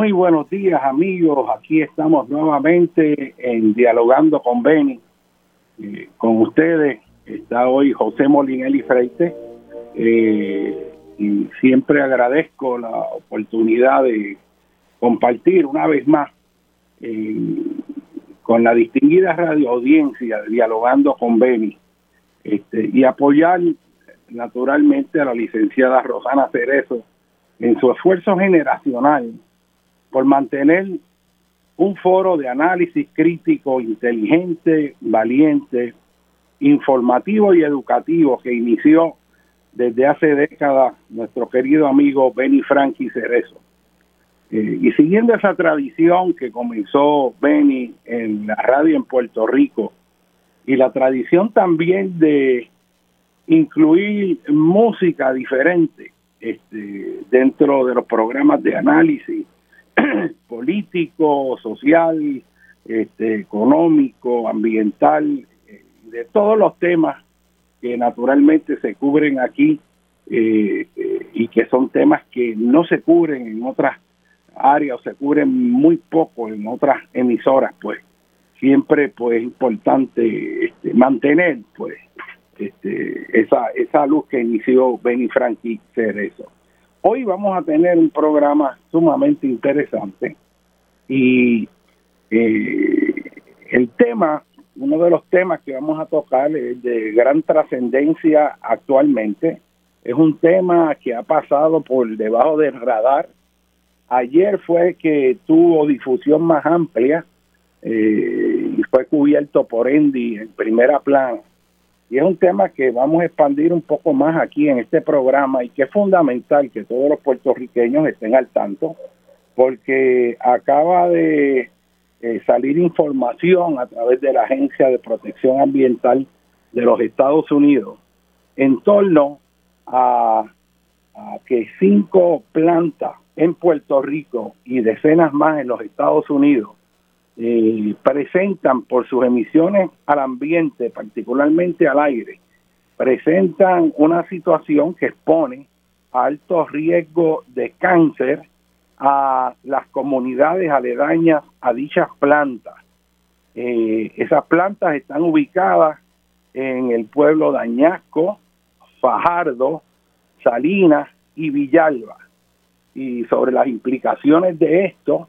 Muy buenos días amigos, aquí estamos nuevamente en Dialogando con Beni. Eh, con ustedes está hoy José Molinelli Freite eh, y siempre agradezco la oportunidad de compartir una vez más eh, con la distinguida radio audiencia Dialogando con Beni este, y apoyar naturalmente a la licenciada Rosana Cerezo en su esfuerzo generacional por mantener un foro de análisis crítico, inteligente, valiente, informativo y educativo que inició desde hace décadas nuestro querido amigo Benny Frankie Cerezo. Eh, y siguiendo esa tradición que comenzó Benny en la radio en Puerto Rico, y la tradición también de incluir música diferente este, dentro de los programas de análisis político, social, este, económico, ambiental, eh, de todos los temas que naturalmente se cubren aquí eh, eh, y que son temas que no se cubren en otras áreas o se cubren muy poco en otras emisoras, pues siempre pues es importante este, mantener pues este, esa, esa luz que inició Benny Frankie Cerezo. Hoy vamos a tener un programa sumamente interesante y eh, el tema, uno de los temas que vamos a tocar es de gran trascendencia actualmente. Es un tema que ha pasado por debajo del radar. Ayer fue que tuvo difusión más amplia eh, y fue cubierto por Andy en primera plana. Y es un tema que vamos a expandir un poco más aquí en este programa y que es fundamental que todos los puertorriqueños estén al tanto, porque acaba de eh, salir información a través de la Agencia de Protección Ambiental de los Estados Unidos en torno a, a que cinco plantas en Puerto Rico y decenas más en los Estados Unidos eh, presentan por sus emisiones al ambiente, particularmente al aire, presentan una situación que expone a alto riesgo de cáncer a las comunidades aledañas a dichas plantas. Eh, esas plantas están ubicadas en el pueblo de Añasco, Fajardo, Salinas y Villalba. Y sobre las implicaciones de esto,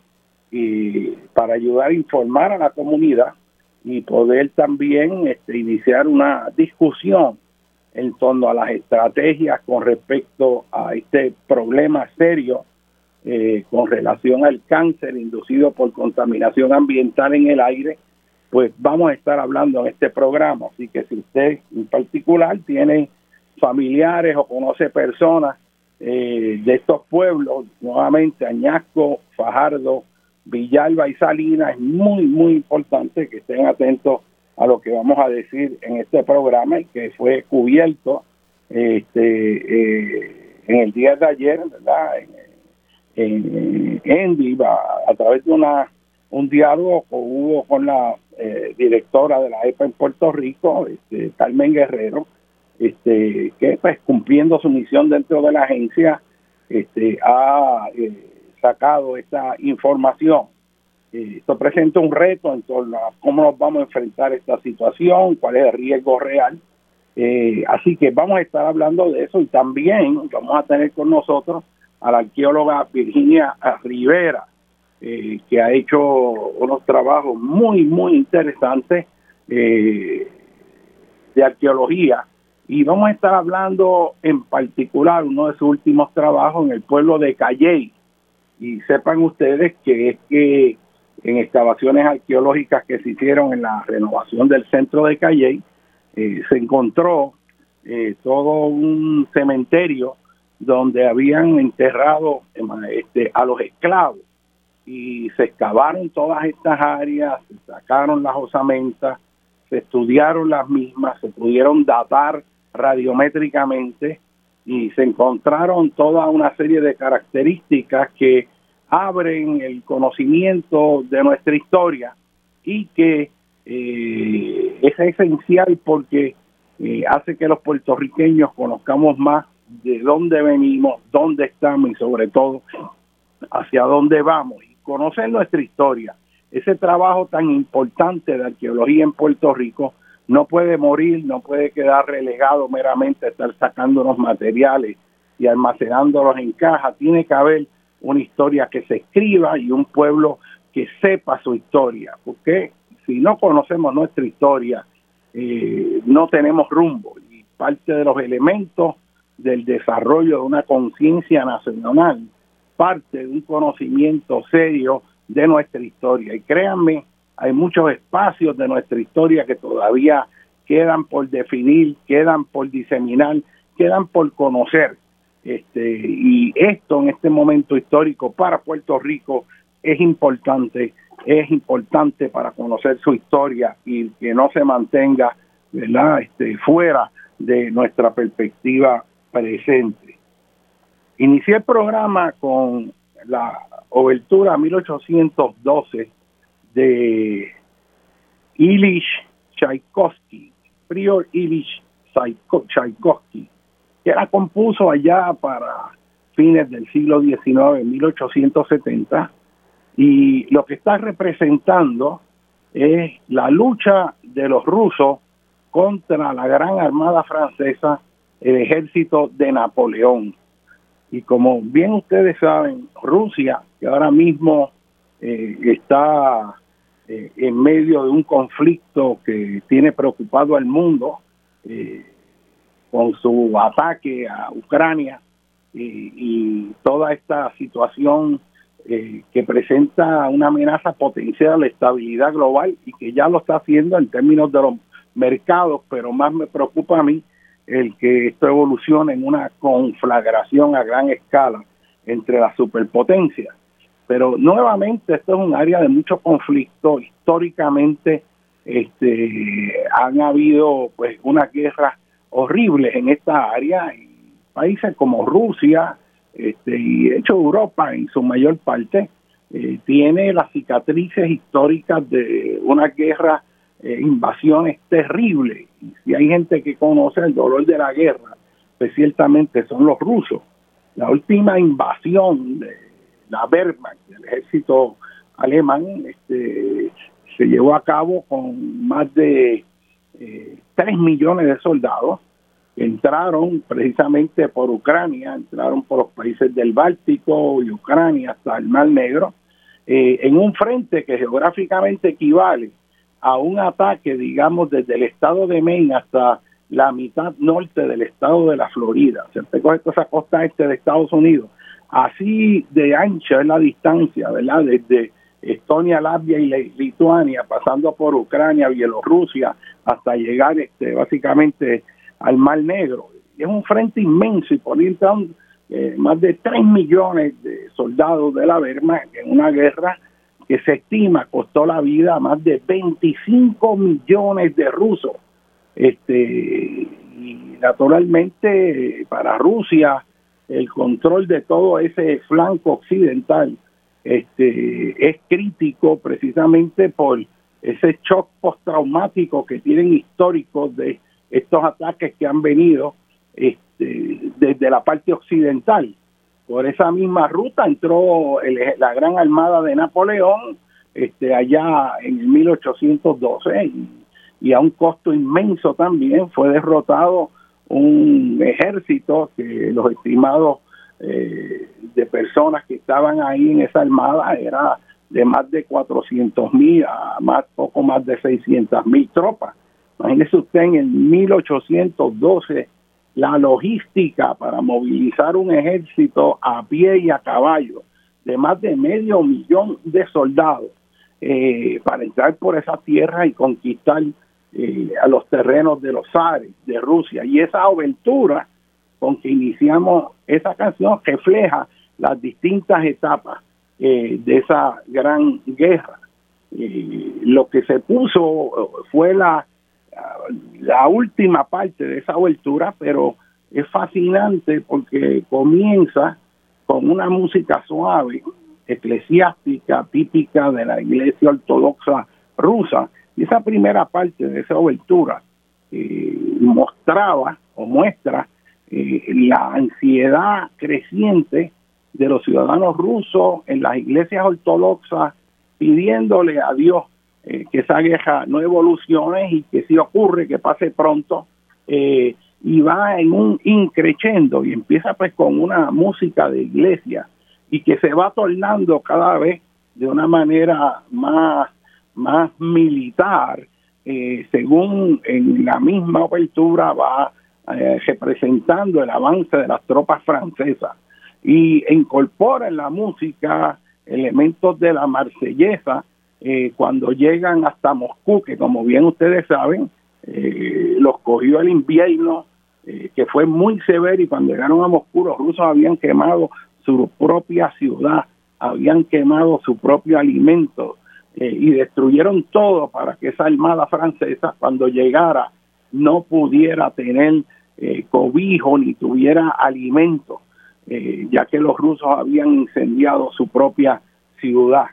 y para ayudar a informar a la comunidad y poder también este, iniciar una discusión en torno a las estrategias con respecto a este problema serio eh, con relación al cáncer inducido por contaminación ambiental en el aire, pues vamos a estar hablando en este programa. Así que si usted en particular tiene familiares o conoce personas eh, de estos pueblos, nuevamente Añasco, Fajardo, Villalba y Salinas, es muy, muy importante que estén atentos a lo que vamos a decir en este programa y que fue cubierto este eh, en el día de ayer, ¿verdad? En, en, a, través de una un diálogo que hubo con la eh, directora de la EPA en Puerto Rico, este, Carmen Guerrero, este, que pues cumpliendo su misión dentro de la agencia, este, ha eh, sacado esta información. Eh, esto presenta un reto en torno a cómo nos vamos a enfrentar esta situación, cuál es el riesgo real. Eh, así que vamos a estar hablando de eso y también vamos a tener con nosotros a la arqueóloga Virginia Rivera, eh, que ha hecho unos trabajos muy, muy interesantes de arqueología. Y vamos a estar hablando en particular uno de sus últimos trabajos en el pueblo de Calley, y sepan ustedes que es que en excavaciones arqueológicas que se hicieron en la renovación del centro de Calley, eh, se encontró eh, todo un cementerio donde habían enterrado este, a los esclavos y se excavaron todas estas áreas, se sacaron las osamentas, se estudiaron las mismas, se pudieron datar radiométricamente y se encontraron toda una serie de características que abren el conocimiento de nuestra historia y que eh, es esencial porque eh, hace que los puertorriqueños conozcamos más de dónde venimos, dónde estamos y sobre todo hacia dónde vamos y conocer nuestra historia. Ese trabajo tan importante de arqueología en Puerto Rico no puede morir, no puede quedar relegado meramente a estar sacando los materiales y almacenándolos en caja. Tiene que haber una historia que se escriba y un pueblo que sepa su historia, porque si no conocemos nuestra historia, eh, no tenemos rumbo y parte de los elementos del desarrollo de una conciencia nacional, parte de un conocimiento serio de nuestra historia. Y créanme, hay muchos espacios de nuestra historia que todavía quedan por definir, quedan por diseminar, quedan por conocer. Este, y esto en este momento histórico para Puerto Rico es importante es importante para conocer su historia y que no se mantenga ¿verdad? Este, fuera de nuestra perspectiva presente. Inicié el programa con la obertura 1812 de Ilich Tchaikovsky, Prior Ilich Tchaikovsky, que la compuso allá para fines del siglo XIX, 1870, y lo que está representando es la lucha de los rusos contra la gran armada francesa, el ejército de Napoleón. Y como bien ustedes saben, Rusia, que ahora mismo eh, está eh, en medio de un conflicto que tiene preocupado al mundo, eh, con su ataque a Ucrania y, toda esta situación que presenta una amenaza potencial a la estabilidad global y que ya lo está haciendo en términos de los mercados, pero más me preocupa a mí el que esto evolucione en una conflagración a gran escala entre las superpotencias. Pero nuevamente esto es un área de mucho conflicto. Históricamente este, han habido pues una guerra horrible en esta área. Y países como Rusia este, y de hecho Europa en su mayor parte eh, tiene las cicatrices históricas de una guerra eh, invasiones terribles. Y si hay gente que conoce el dolor de la guerra, pues ciertamente son los rusos. La última invasión de la Wehrmacht, del ejército alemán, este, se llevó a cabo con más de eh, 3 millones de soldados entraron precisamente por Ucrania, entraron por los países del Báltico y Ucrania hasta el Mar Negro, eh, en un frente que geográficamente equivale a un ataque, digamos, desde el estado de Maine hasta la mitad norte del estado de la Florida. Se te coge esa costa este de Estados Unidos. Así de ancha es la distancia, ¿verdad? Desde Estonia, Latvia y Lituania, pasando por Ucrania, Bielorrusia, hasta llegar este, básicamente al Mar Negro. es un frente inmenso y por ahí eh, más de 3 millones de soldados de la Wehrmacht en una guerra que se estima costó la vida a más de 25 millones de rusos. Este, y naturalmente para Rusia el control de todo ese flanco occidental este, es crítico precisamente por ese shock postraumático que tienen históricos de estos ataques que han venido este, desde la parte occidental. Por esa misma ruta entró la gran armada de Napoleón este, allá en el 1812 y, a un costo inmenso también fue derrotado un ejército que los estimados eh, de personas que estaban ahí en esa armada era de más de 400 mil a más, poco más de 600 mil tropas. Imagínese usted en el 1812 la logística para movilizar un ejército a pie y a caballo de más de medio millón de soldados eh, para entrar por esa tierra y conquistar eh, a los terrenos de los zares de Rusia. Y esa aventura con que iniciamos esa canción refleja las distintas etapas eh, de esa gran guerra. lo que se puso fue la última parte de esa abertura, pero es fascinante porque comienza con una música suave, eclesiástica, típica de la iglesia ortodoxa rusa. Y esa primera parte de esa abertura eh, mostraba o muestra eh, la ansiedad creciente de los ciudadanos rusos en las iglesias ortodoxas pidiéndole a Dios eh, que esa guerra no evolucione y que si ocurre que pase pronto eh, y va en un increchendo y empieza pues con una música de iglesia y que se va tornando cada vez de una manera más, más militar, eh, según en la misma apertura va representando el avance de las tropas francesas y incorpora en la música elementos de la marsellesa eh, cuando llegan hasta Moscú, que como bien ustedes saben, eh, los cogió el invierno, eh, que fue muy severo, y cuando llegaron a Moscú los rusos habían quemado su propia ciudad, habían quemado su propio alimento, eh, y destruyeron todo para que esa armada francesa cuando llegara no pudiera tener eh, cobijo ni tuviera alimento, eh, ya que los rusos habían incendiado su propia ciudad.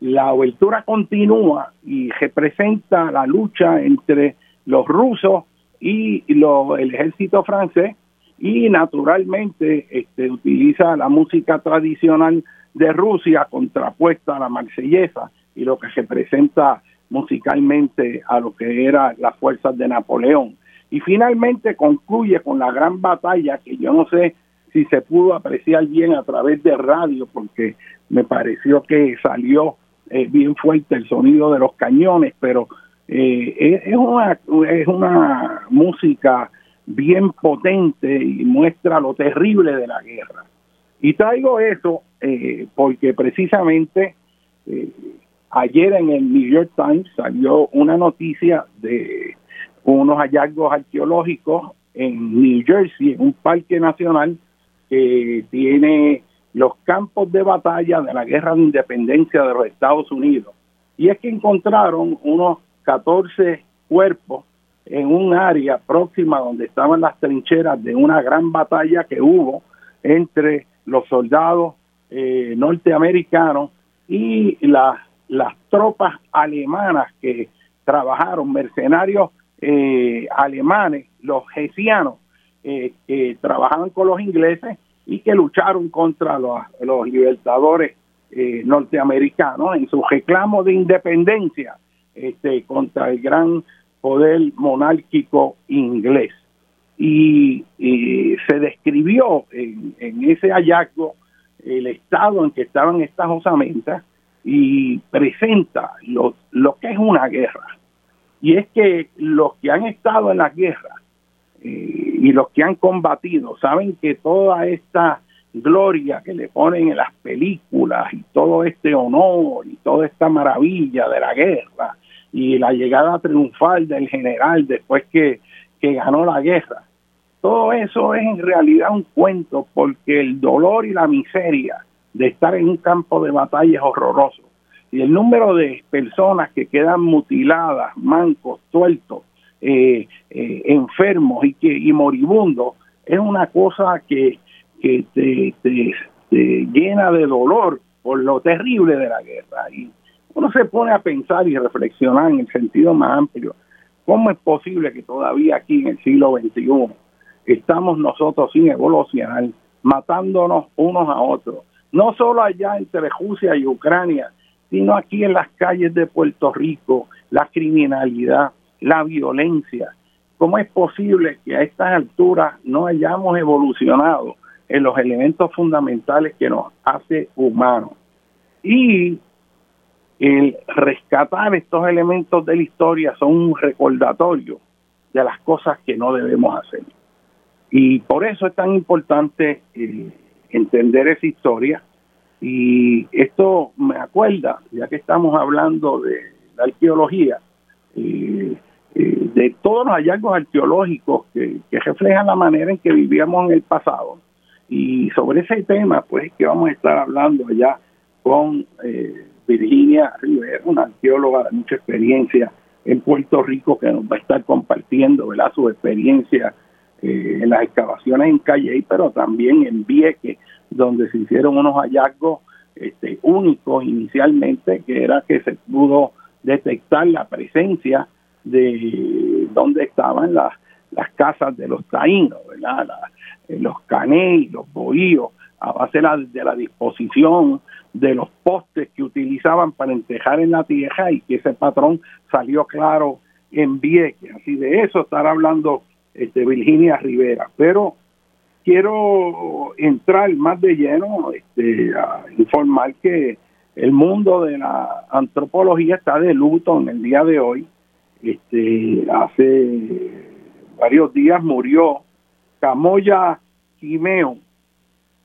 La abertura continúa y representa la lucha entre los rusos y el ejército francés y naturalmente este, utiliza la música tradicional de Rusia contrapuesta a la marsellesa y lo que representa musicalmente a lo que eran las fuerzas de Napoleón. Y finalmente concluye con la gran batalla que yo no sé si se pudo apreciar bien a través de radio porque me pareció que salió eh, bien fuerte el sonido de los cañones, pero eh, es, una, es una música bien potente y muestra lo terrible de la guerra. Y traigo eso eh, porque precisamente eh, ayer en el New York Times salió una noticia de unos hallazgos arqueológicos en New Jersey, en un parque nacional que tiene los campos de batalla de la guerra de independencia de los Estados Unidos. Y es que encontraron unos 14 cuerpos en un área próxima donde estaban las trincheras de una gran batalla que hubo entre los soldados eh, norteamericanos y las tropas alemanas que trabajaron, mercenarios eh, alemanes, los hessianos, eh, que trabajaban con los ingleses y que lucharon contra los, libertadores norteamericanos en su reclamo de independencia este, contra el gran poder monárquico inglés. Y, se describió en, ese hallazgo el estado en que estaban estas osamentas y presenta lo, lo que es una guerra. Y es que los que han estado en la guerra eh, y los que han combatido saben que toda esta gloria que le ponen en las películas y todo este honor y toda esta maravilla de la guerra y la llegada triunfal del general después que, ganó la guerra. Todo eso es en realidad un cuento porque el dolor y la miseria de estar en un campo de batalla horroroso. Y el número de personas que quedan mutiladas, mancos, tuertos, eh, eh, enfermos y, que, y moribundos es una cosa que, que te, te, llena de dolor por lo terrible de la guerra. Y uno se pone a pensar y reflexionar en el sentido más amplio, ¿cómo es posible que todavía aquí en el siglo XXI estamos nosotros sin evolucionar, matándonos unos a otros? No solo allá entre Rusia y Ucrania, sino aquí en las calles de Puerto Rico, la criminalidad, la violencia. ¿Cómo es posible que a estas alturas no hayamos evolucionado en los elementos fundamentales que nos hace humanos? Y el rescatar estos elementos de la historia son un recordatorio de las cosas que no debemos hacer. Y por eso es tan importante eh, entender esa historia. Y esto me acuerda, ya que estamos hablando de la arqueología, eh, eh, de todos los hallazgos arqueológicos que, reflejan la manera en que vivíamos en el pasado. Y sobre ese tema, pues, que vamos a estar hablando allá con Virginia Rivera, una arqueóloga de mucha experiencia en Puerto Rico, que nos va a estar compartiendo ¿verdad? su experiencia eh, en las excavaciones en Calle, pero también en Vieques, donde se hicieron unos hallazgos este, únicos inicialmente, que era que se pudo detectar la presencia de donde estaban las, las casas de los taínos, ¿verdad? Eh, los caney, los bohíos, a base de la disposición de los postes que utilizaban para entejar en la tierra y que ese patrón salió claro en Vieques. Así de eso estará hablando este, Virginia Rivera. Pero quiero entrar más de lleno este, a informar que el mundo de la antropología está de luto en el día de hoy. Este, hace varios días murió Camoya Quimeo,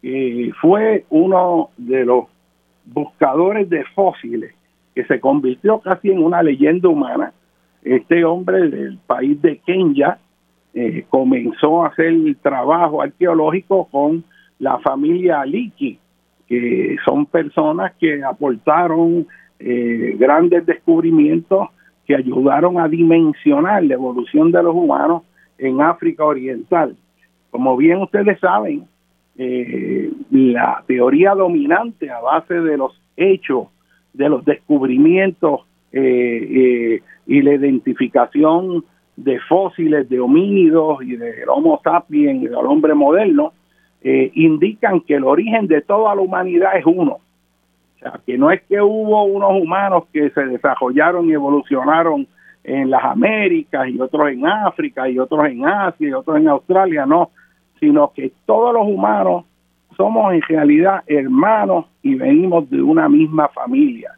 que fue uno de los buscadores de fósiles, que se convirtió casi en una leyenda humana. Este hombre del país de Kenya eh, comenzó a hacer trabajo arqueológico con la familia Aliki, que son personas que aportaron eh, grandes descubrimientos que ayudaron a dimensionar la evolución de los humanos en África Oriental. Como bien ustedes saben, eh, la teoría dominante a base de los hechos, de los descubrimientos eh, y la identificación de fósiles de homínidos y del Homo sapiens y del hombre moderno, indican que el origen de toda la humanidad es uno, que no es que hubo unos humanos que se desarrollaron y evolucionaron en las Américas y otros en África y otros en Asia y otros en Australia, no, sino que todos los humanos somos en realidad hermanos y venimos de una misma familia.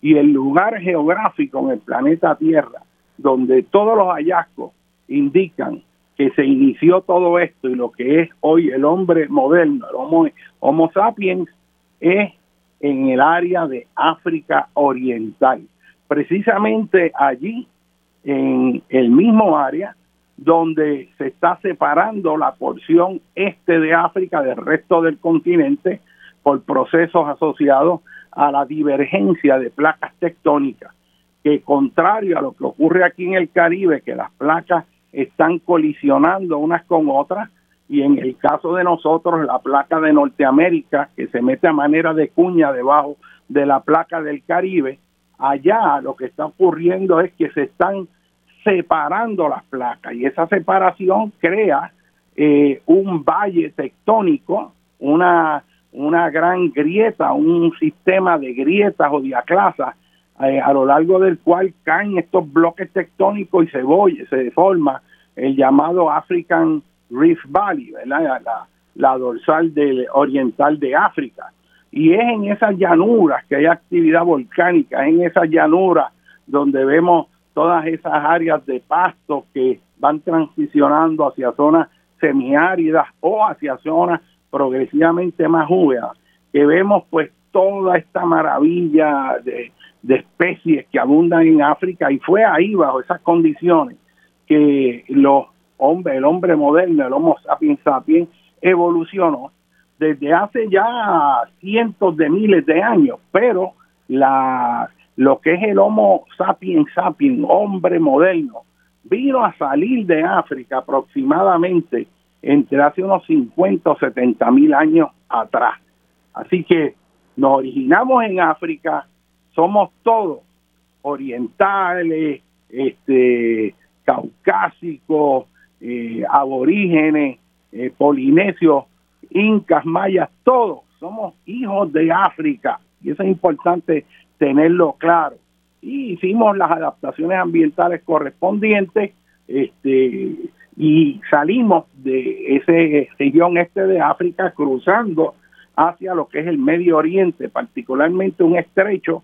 Y el lugar geográfico en el planeta Tierra, donde todos los hallazgos indican que se inició todo esto y lo que es hoy el hombre moderno, el Homo, homo sapiens, es en el área de África Oriental, precisamente allí, en el mismo área donde se está separando la porción este de África del resto del continente por procesos asociados a la divergencia de placas tectónicas, que contrario a lo que ocurre aquí en el Caribe, que las placas están colisionando unas con otras, y en el caso de nosotros la placa de Norteamérica que se mete a manera de cuña debajo de la placa del Caribe, allá lo que está ocurriendo es que se están separando las placas y esa separación crea eh, un valle tectónico, una, una gran grieta, un sistema de grietas o diaclasas eh, a lo largo del cual caen estos bloques tectónicos y se, voy, se forma el llamado African Rift Valley, ¿verdad? La, dorsal del oriental de África. Y es en esas llanuras que hay actividad volcánica, en esas llanuras donde vemos todas esas áreas de pasto que van transicionando hacia zonas semiáridas o hacia zonas progresivamente más húmedas, que vemos pues toda esta maravilla de, de especies que abundan en África y fue ahí bajo esas condiciones que los hombre, el hombre moderno, el Homo sapiens sapiens, evolucionó desde hace ya cientos de miles de años, pero la, lo que es el Homo sapiens sapiens, hombre moderno, vino a salir de África aproximadamente entre hace unos 50 o 70 mil años atrás. Así que nos originamos en África, somos todos orientales, este, caucásicos, eh, aborígenes, eh, polinesios, incas, mayas, todos somos hijos de África y eso es importante tenerlo claro. Y hicimos las adaptaciones ambientales correspondientes este, y salimos de esa región este de África cruzando hacia lo que es el Medio Oriente, particularmente un estrecho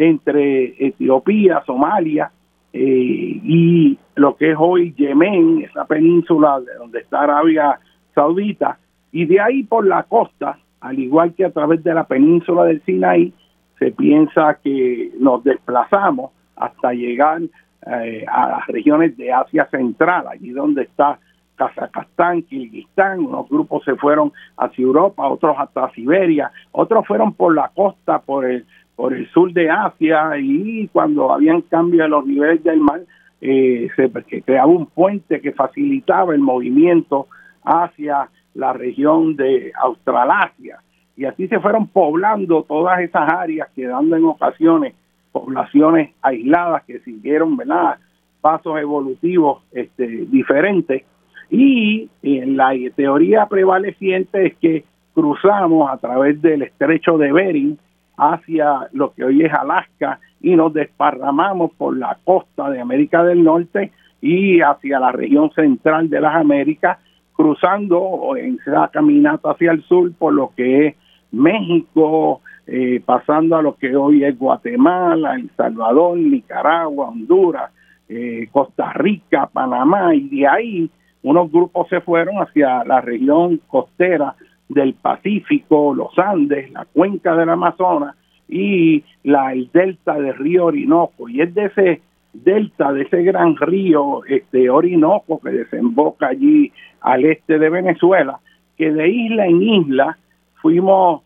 entre Etiopía, Somalia, eh, y lo que es hoy Yemen, esa península de donde está Arabia Saudita, y de ahí por la costa, al igual que a través de la península del Sinaí, se piensa que nos desplazamos hasta llegar eh, a las regiones de Asia Central, allí donde está Kazajstán, Kirguistán, unos grupos se fueron hacia Europa, otros hasta Siberia, otros fueron por la costa, por el por el sur de Asia y cuando habían cambios en los niveles del mar, eh, se creaba un puente que facilitaba el movimiento hacia la región de Australasia. Y así se fueron poblando todas esas áreas, quedando en ocasiones poblaciones aisladas que siguieron ¿verdad? pasos evolutivos este, diferentes. Y en la teoría prevaleciente es que cruzamos a través del estrecho de Bering, hacia lo que hoy es Alaska y nos desparramamos por la costa de América del Norte y hacia la región central de las Américas, cruzando en esa caminata hacia el sur por lo que es México, eh, pasando a lo que hoy es Guatemala, El Salvador, Nicaragua, Honduras, eh, Costa Rica, Panamá, y de ahí unos grupos se fueron hacia la región costera del Pacífico, los Andes, la cuenca del Amazonas y la, el delta del río Orinoco. Y es de ese delta, de ese gran río este, Orinoco que desemboca allí al este de Venezuela, que de isla en isla fuimos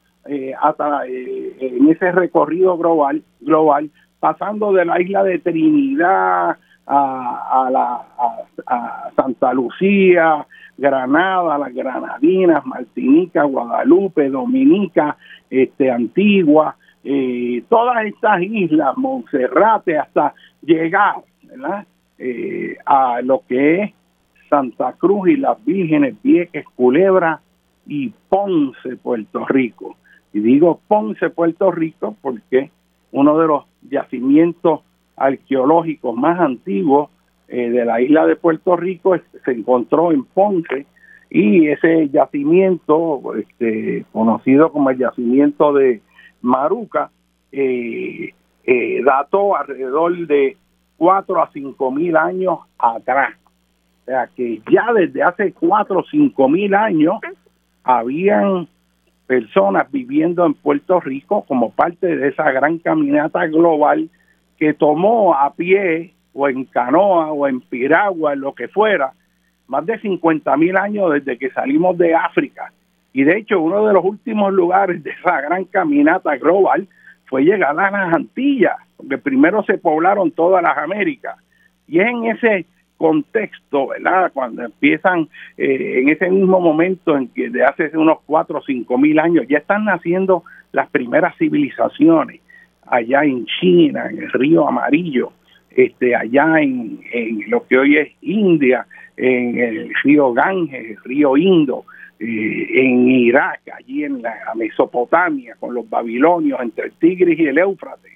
hasta en ese recorrido global, global, pasando de la isla de Trinidad a, la, a Santa Lucía, Granada, las Granadinas, Martinica, Guadalupe, Dominica, este, Antigua, eh, todas estas islas, Monserrate, hasta llegar eh, a lo que es Santa Cruz y las Vírgenes, Vieques, Culebra y Ponce, Puerto Rico. Y digo Ponce, Puerto Rico, porque uno de los yacimientos arqueológicos más antiguos eh, de la isla de Puerto Rico se encontró en Ponce y ese yacimiento, este, conocido como el yacimiento de Maruca, eh, eh, dató alrededor de 4 a 5 mil años atrás. O sea que ya desde hace 4 o 5 mil años habían personas viviendo en Puerto Rico como parte de esa gran caminata global que tomó a pie o en canoa o en piragua, en lo que fuera, más de 50 mil años desde que salimos de África. Y de hecho, uno de los últimos lugares de esa gran caminata global fue llegar a las Antillas, porque primero se poblaron todas las Américas. Y es en ese contexto, ¿verdad? Cuando empiezan eh, en ese mismo momento en que de hace unos cuatro o cinco mil años ya están naciendo las primeras civilizaciones allá en China, en el río Amarillo, este, allá en, lo que hoy es India, en el río Ganges, el río Indo, eh, en Irak, allí en la Mesopotamia, con los babilonios, entre el Tigris y el Éufrates,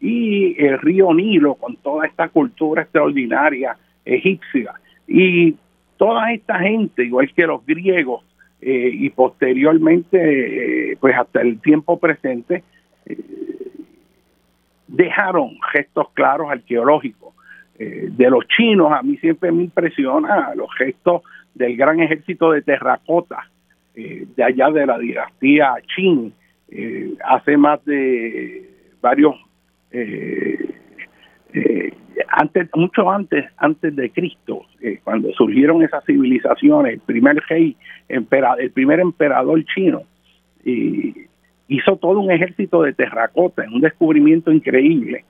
y el río Nilo, con toda esta cultura extraordinaria egipcia. Y toda esta gente, igual que los griegos, eh, y posteriormente, eh, pues hasta el tiempo presente, dejaron gestos claros arqueológicos. Eh, de los chinos, a mí siempre me impresiona los gestos del gran ejército de terracota eh, de allá de la dinastía Qin, eh, hace más de varios, antes, mucho antes, antes de Cristo, cuando surgieron esas civilizaciones, el primer rey, el primer emperador chino, y hizo todo un ejército de terracota, un descubrimiento increíble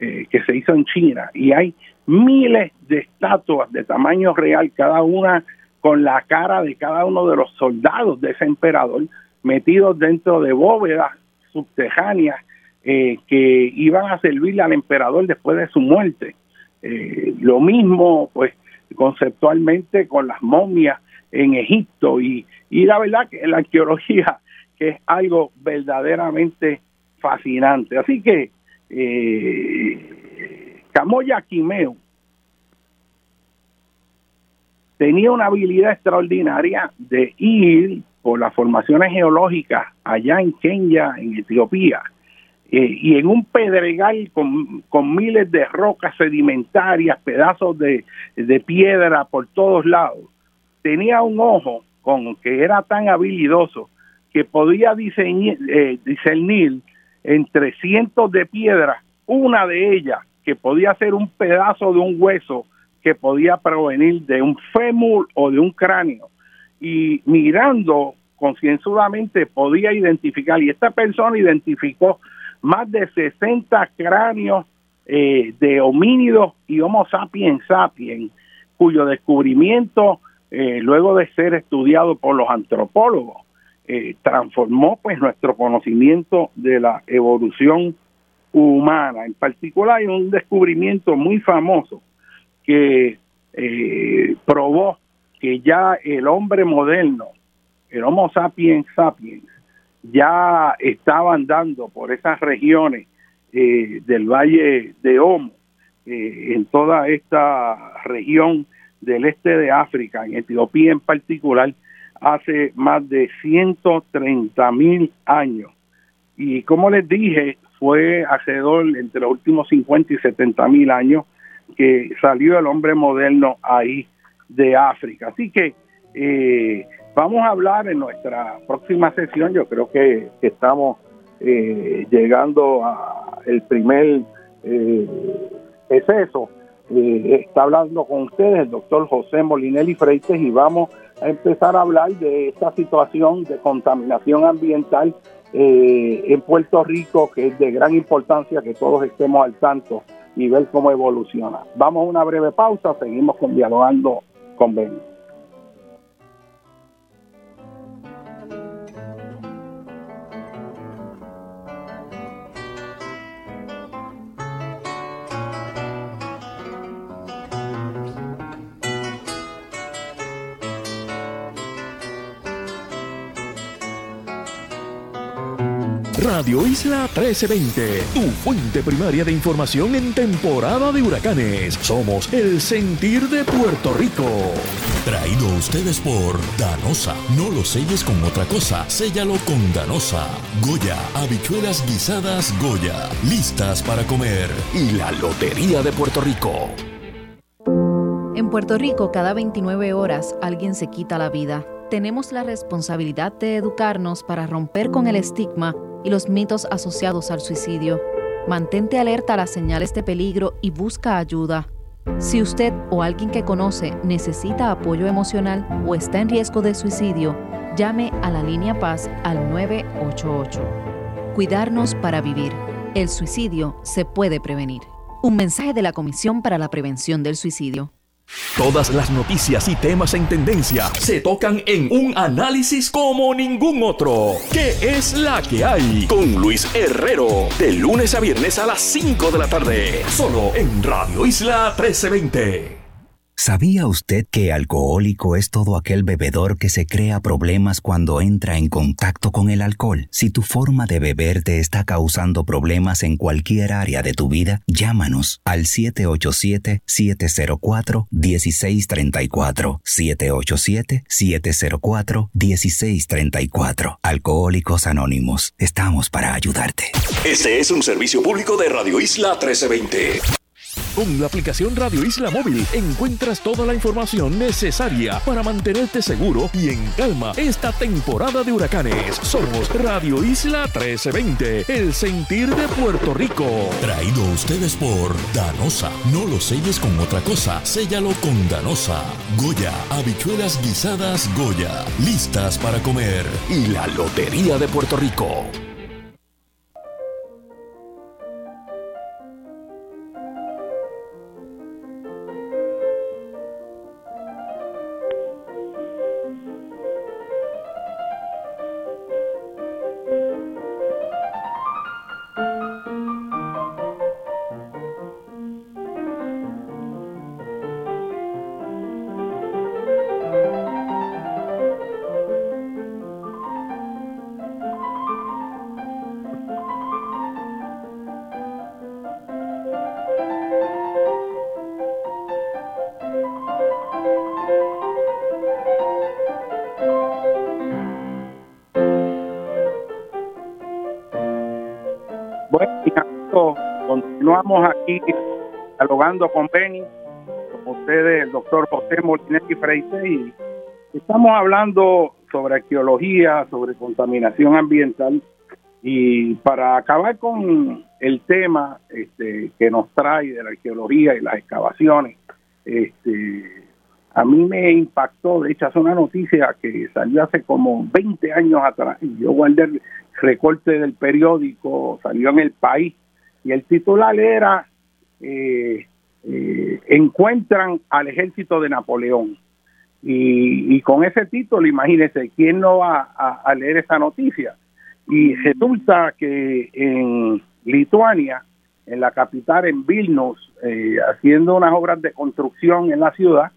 eh, que se hizo en China. Y hay miles de estatuas de tamaño real, cada una con la cara de cada uno de los soldados de ese emperador, metidos dentro de bóvedas subterráneas eh, que iban a servirle al emperador después de su muerte. Eh, lo mismo, pues, conceptualmente con las momias en Egipto y, y la verdad que la arqueología que es algo verdaderamente fascinante. Así que eh, Camoya Quimeo tenía una habilidad extraordinaria de ir por las formaciones geológicas allá en Kenia, en Etiopía, eh, y en un pedregal con, con, miles de rocas sedimentarias, pedazos de, de piedra por todos lados, tenía un ojo con que era tan habilidoso que podía diseñar, eh, discernir entre cientos de piedras, una de ellas que podía ser un pedazo de un hueso que podía provenir de un fémur o de un cráneo. Y mirando concienzudamente podía identificar, y esta persona identificó más de 60 cráneos eh, de homínidos y Homo sapiens sapiens, cuyo descubrimiento, eh, luego de ser estudiado por los antropólogos, eh, transformó pues nuestro conocimiento de la evolución humana. En particular hay un descubrimiento muy famoso que eh, probó que ya el hombre moderno, el Homo sapiens sapiens, ya estaba andando por esas regiones eh, del Valle de Homo, en toda esta región del este de África, en Etiopía en particular, hace más de 130 mil años. Y como les dije, fue alrededor entre los últimos 50 y 70 mil años que salió el hombre moderno ahí de África. Así que eh, vamos a hablar en nuestra próxima sesión, yo creo que, estamos eh, llegando a el primer eh, exceso. Eh, está hablando con ustedes el doctor José Molinelli Freites y vamos a empezar a hablar de esta situación de contaminación ambiental eh, en Puerto Rico que es de gran importancia que todos estemos al tanto y ver cómo evoluciona. Vamos a una breve pausa, seguimos con dialogando con Ben. Radio Isla 1320, tu fuente primaria de información en temporada de huracanes. Somos el sentir de Puerto Rico. Traído a ustedes por Danosa. No lo selles con otra cosa, séllalo con Danosa. Goya, habichuelas guisadas Goya, listas para comer. Y la Lotería de Puerto Rico. En Puerto Rico, cada 29 horas alguien se quita la vida. Tenemos la responsabilidad de educarnos para romper con el estigma y los mitos asociados al suicidio. Mantente alerta a las señales de peligro y busca ayuda. Si usted o alguien que conoce necesita apoyo emocional o está en riesgo de suicidio, llame a la línea Paz al 988. Cuidarnos para vivir. El suicidio se puede prevenir. Un mensaje de la Comisión para la Prevención del Suicidio. Todas las noticias y temas en tendencia se tocan en un análisis como ningún otro. ¿Qué es la que hay? Con Luis Herrero, de lunes a viernes a las 5 de la tarde, solo en Radio Isla 1320. ¿Sabía usted que alcohólico es todo aquel bebedor que se crea problemas cuando entra en contacto con el alcohol? Si tu forma de beber te está causando problemas en cualquier área de tu vida, llámanos al 787-704-1634. 787-704-1634. Alcohólicos Anónimos, estamos para ayudarte. Este es un servicio público de Radio Isla 1320. Con la aplicación Radio Isla Móvil encuentras toda la información necesaria para mantenerte seguro y en calma esta temporada de huracanes. Somos Radio Isla 1320, el sentir de Puerto Rico. Traído a ustedes por Danosa. No lo selles con otra cosa, séllalo con Danosa. Goya, habichuelas guisadas Goya, listas para comer. Y la Lotería de Puerto Rico. Dialogando con Benny, con ustedes, el doctor José Molinelli Freite, y estamos hablando sobre arqueología, sobre contaminación ambiental, y para acabar con el tema este, que nos trae de la arqueología y las excavaciones, este, a mí me impactó, de hecho, es una noticia que salió hace como 20 años atrás, y yo guardé el recorte del periódico, salió en el país, y el titular era eh, eh, Encuentran al ejército de Napoleón. Y, con ese título, imagínense, ¿quién no va a, leer esa noticia? Y resulta que en Lituania, en la capital, en Vilnius, eh, haciendo unas obras de construcción en la ciudad,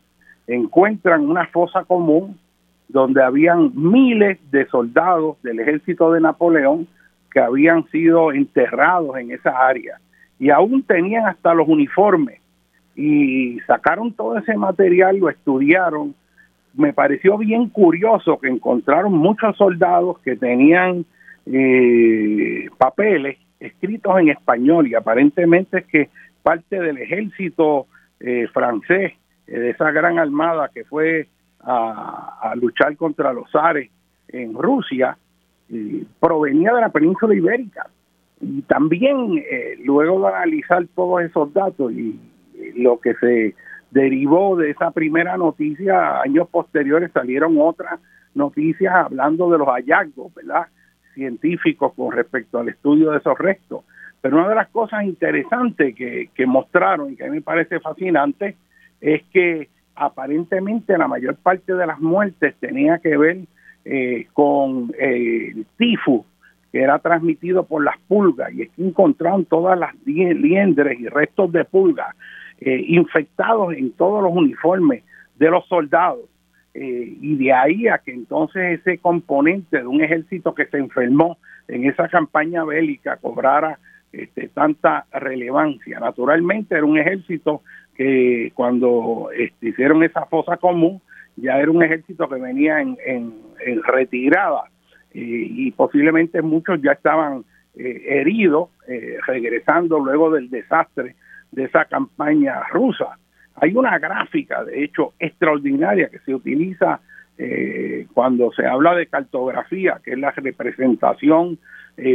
encuentran una fosa común donde habían miles de soldados del ejército de Napoleón que habían sido enterrados en esa área y aún tenían hasta los uniformes y sacaron todo ese material, lo estudiaron. Me pareció bien curioso que encontraron muchos soldados que tenían eh, papeles escritos en español y aparentemente es que parte del ejército eh, francés, eh, de esa gran armada que fue a, a luchar contra los zares en Rusia, provenía de la península ibérica. Y también, eh, luego de analizar todos esos datos y, lo que se derivó de esa primera noticia, años posteriores salieron otras noticias hablando de los hallazgos, ¿verdad? científicos con respecto al estudio de esos restos. Pero una de las cosas interesantes que, que mostraron y que a mí me parece fascinante es que aparentemente la mayor parte de las muertes tenía que ver eh, con el tifus era transmitido por las pulgas y que encontraron todas las liendres y restos de pulgas eh, infectados en todos los uniformes de los soldados y de ahí a que entonces ese componente de un ejército que se enfermó en esa campaña bélica cobrara este, tanta relevancia. Naturalmente era un ejército que cuando este, hicieron esa fosa común ya era un ejército que venía en, retirada y posiblemente muchos ya estaban eh, heridos eh, regresando luego del desastre de esa campaña rusa. Hay una gráfica, de hecho, extraordinaria que se utiliza eh, cuando se habla de cartografía, que es la representación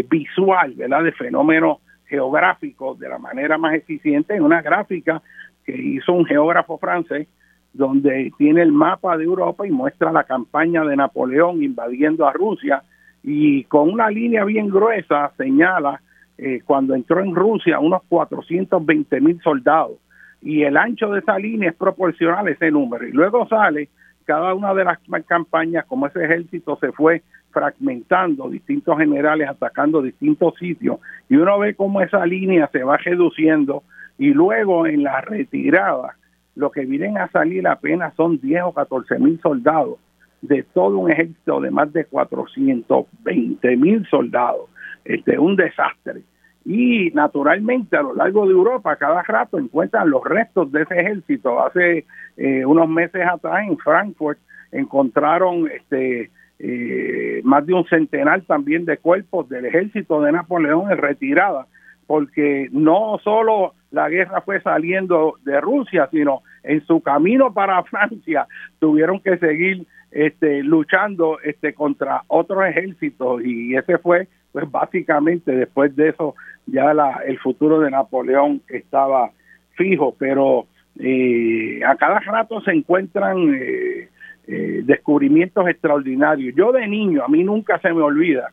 visual ¿verdad? de fenómenos geográficos de la manera más eficiente en una gráfica que hizo un geógrafo francés donde tiene el mapa de Europa y muestra la campaña de Napoleón invadiendo a Rusia y con una línea bien gruesa señala eh, cuando entró en Rusia unos 420 mil soldados. Y el ancho de esa línea es proporcional a ese número. Y luego sale cada una de las campañas como ese ejército se fue fragmentando distintos generales atacando distintos sitios y uno ve cómo esa línea se va reduciendo y luego en la retirada lo que vienen a salir apenas son 10 o 14 mil soldados de todo un ejército de más de 420 mil soldados. Este, un desastre. Y naturalmente a lo largo de Europa cada rato encuentran los restos de ese ejército. Hace eh, unos meses atrás en Frankfurt encontraron este, eh, más de un centenar también de cuerpos del ejército de Napoleón en retirada, porque no solo la guerra fue saliendo de Rusia, sino en su camino para Francia tuvieron que seguir este, luchando este, contra otros ejércitos y ese fue, pues básicamente después de eso ya la, el futuro de Napoleón estaba fijo, pero eh, a cada rato se encuentran eh, eh, descubrimientos extraordinarios. Yo de niño, a mí nunca se me olvida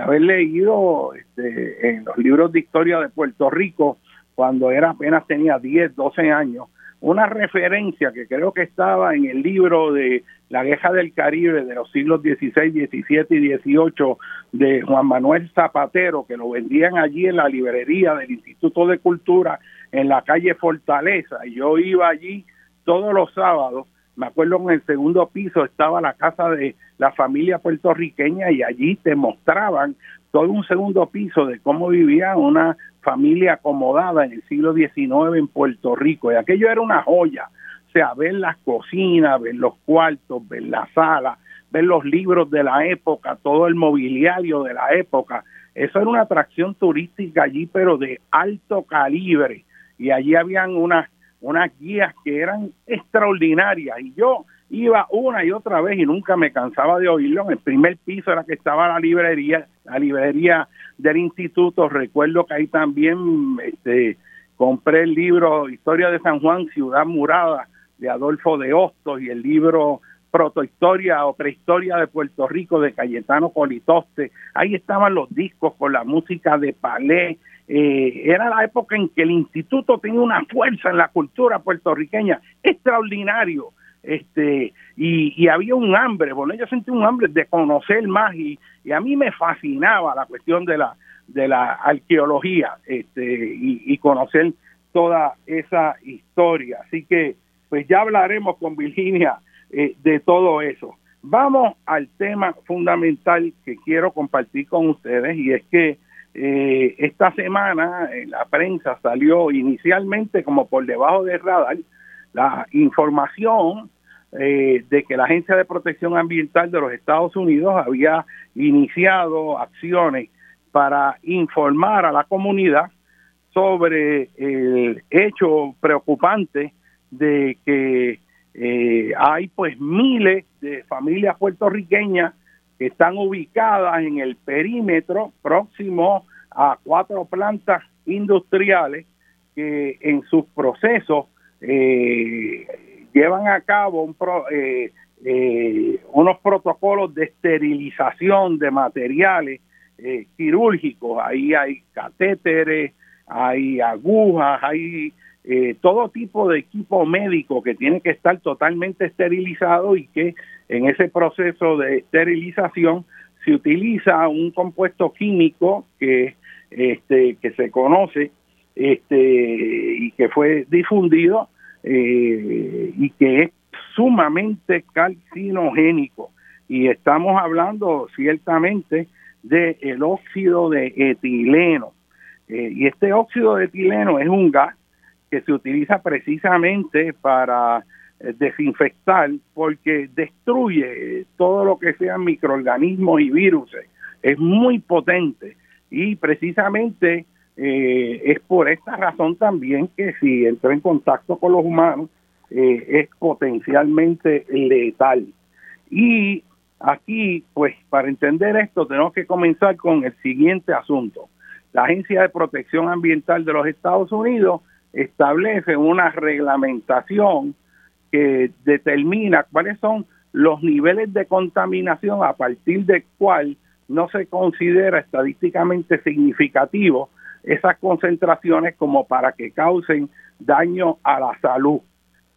haber leído este, en los libros de historia de Puerto Rico cuando era apenas tenía 10, 12 años, una referencia que creo que estaba en el libro de La Guerra del Caribe de los siglos XVI, XVII y XVIII de Juan Manuel Zapatero, que lo vendían allí en la librería del Instituto de Cultura en la calle Fortaleza. Y yo iba allí todos los sábados. Me acuerdo en el segundo piso estaba la casa de la familia puertorriqueña y allí te mostraban todo un segundo piso de cómo vivía una familia acomodada en el siglo XIX en Puerto Rico. Y aquello era una joya. O sea, ver las cocinas, ver los cuartos, ver la sala, ver los libros de la época, todo el mobiliario de la época. Eso era una atracción turística allí, pero de alto calibre. Y allí habían unas, unas guías que eran extraordinarias. Y yo iba una y otra vez y nunca me cansaba de oírlo. En el primer piso era que estaba la librería, la librería del instituto. Recuerdo que ahí también este, compré el libro Historia de San Juan, Ciudad Murada, de Adolfo de Hostos, y el libro Protohistoria o Prehistoria de Puerto Rico de Cayetano Colitoste. Ahí estaban los discos con la música de Palé. Eh, era la época en que el instituto tenía una fuerza en la cultura puertorriqueña extraordinario este y, había un hambre, bueno, yo sentí un hambre de conocer más y, a mí me fascinaba la cuestión de la de la arqueología este y, conocer toda esa historia. Así que pues ya hablaremos con Virginia eh, de todo eso. Vamos al tema fundamental que quiero compartir con ustedes y es que eh, esta semana en la prensa salió inicialmente como por debajo del radar la información eh, de que la Agencia de Protección Ambiental de los Estados Unidos había iniciado acciones para informar a la comunidad sobre el hecho preocupante de que eh, hay pues miles de familias puertorriqueñas que están ubicadas en el perímetro próximo a cuatro plantas industriales que en sus procesos eh, llevan a cabo un eh, eh, unos protocolos de esterilización de materiales eh, quirúrgicos, ahí hay catéteres, hay agujas, hay eh, todo tipo de equipo médico que tiene que estar totalmente esterilizado y que en ese proceso de esterilización se utiliza un compuesto químico que este que se conoce este y que fue difundido eh, y que es sumamente carcinogénico. Y estamos hablando ciertamente del el óxido de etileno. Eh, y este óxido de etileno es un gas que se utiliza precisamente para eh, desinfectar porque destruye todo lo que sean microorganismos y virus. Es muy potente. Y precisamente eh, es por esta razón también que si entra en contacto con los humanos es potencialmente letal. Y aquí, pues para entender esto, tenemos que comenzar con el siguiente asunto. La Agencia de Protección Ambiental de los Estados Unidos establece una reglamentación que determina cuáles son los niveles de contaminación a partir del cual no se considera estadísticamente significativo esas concentraciones como para que causen daño a la salud.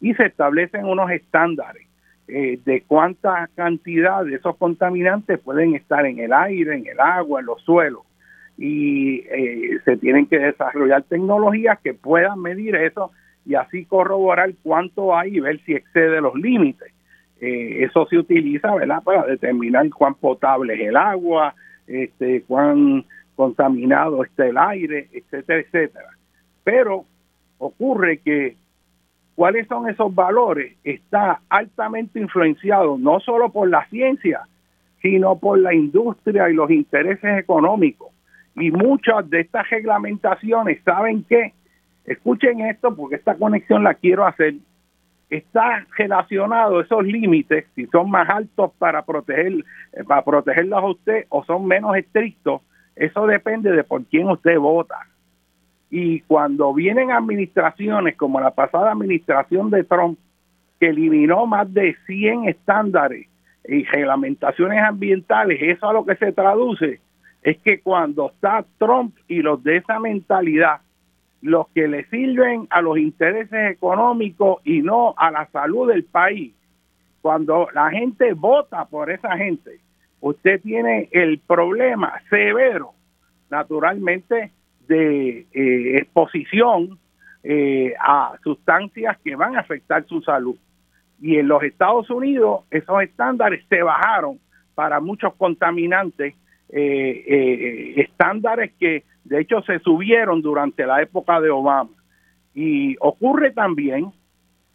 Y se establecen unos estándares eh, de cuánta cantidad de esos contaminantes pueden estar en el aire, en el agua, en los suelos y eh, se tienen que desarrollar tecnologías que puedan medir eso y así corroborar cuánto hay y ver si excede los límites. Eh, eso se utiliza, ¿verdad?, para determinar cuán potable es el agua, este, cuán contaminado está el aire, etcétera, etcétera. Pero ocurre que cuáles son esos valores está altamente influenciado no solo por la ciencia, sino por la industria y los intereses económicos. Y muchas de estas reglamentaciones, ¿saben qué? Escuchen esto porque esta conexión la quiero hacer. Está relacionado esos límites, si son más altos para proteger, eh, para protegerlos a usted o son menos estrictos, eso depende de por quién usted vota. Y cuando vienen administraciones como la pasada administración de Trump, que eliminó más de 100 estándares y reglamentaciones ambientales, eso a lo que se traduce es que cuando está Trump y los de esa mentalidad, los que le sirven a los intereses económicos y no a la salud del país, cuando la gente vota por esa gente, usted tiene el problema severo, naturalmente, de eh, exposición eh, a sustancias que van a afectar su salud. Y en los Estados Unidos esos estándares se bajaron para muchos contaminantes eh, estándares que de hecho se subieron durante la época de Obama. Y ocurre también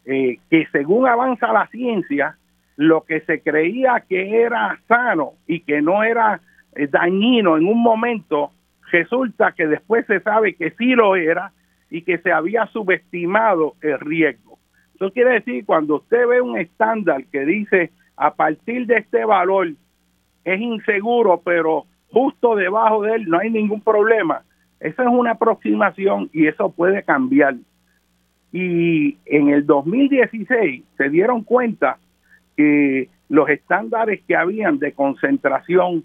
que según avanza la ciencia, lo que se creía que era sano y que no era eh, dañino en un momento, resulta que después se sabe que sí lo era y que se había subestimado el riesgo. Eso quiere decir, cuando usted ve un estándar que dice a partir de este valor es inseguro, pero justo debajo de él no hay ningún problema. Esa es una aproximación y eso puede cambiar. Y en el 2016 se dieron cuenta que los estándares que habían de concentración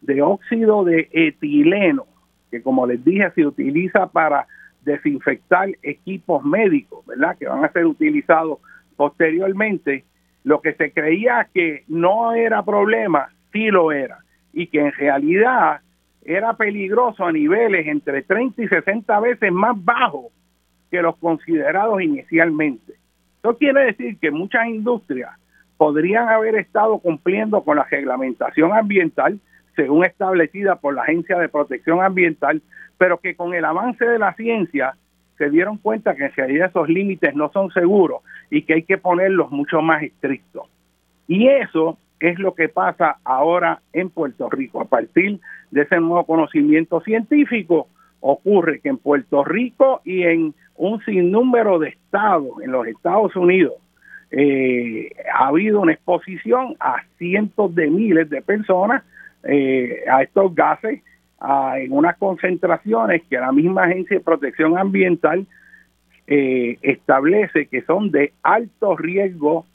de óxido de etileno, que como les dije se utiliza para desinfectar equipos médicos, ¿verdad? Que van a ser utilizados posteriormente, lo que se creía que no era problema, sí lo era y que en realidad era peligroso a niveles entre 30 y 60 veces más bajos que los considerados inicialmente. Eso quiere decir que muchas industrias podrían haber estado cumpliendo con la reglamentación ambiental según establecida por la Agencia de Protección Ambiental, pero que con el avance de la ciencia se dieron cuenta que en realidad esos límites no son seguros y que hay que ponerlos mucho más estrictos. Y eso es lo que pasa ahora en Puerto Rico. A partir de ese nuevo conocimiento científico, ocurre que en Puerto Rico y en un sinnúmero de estados en los Estados Unidos eh, ha habido una exposición a cientos de miles de personas eh, a estos gases en unas concentraciones que la misma Agencia de Protección Ambiental eh, establece que son de alto riesgo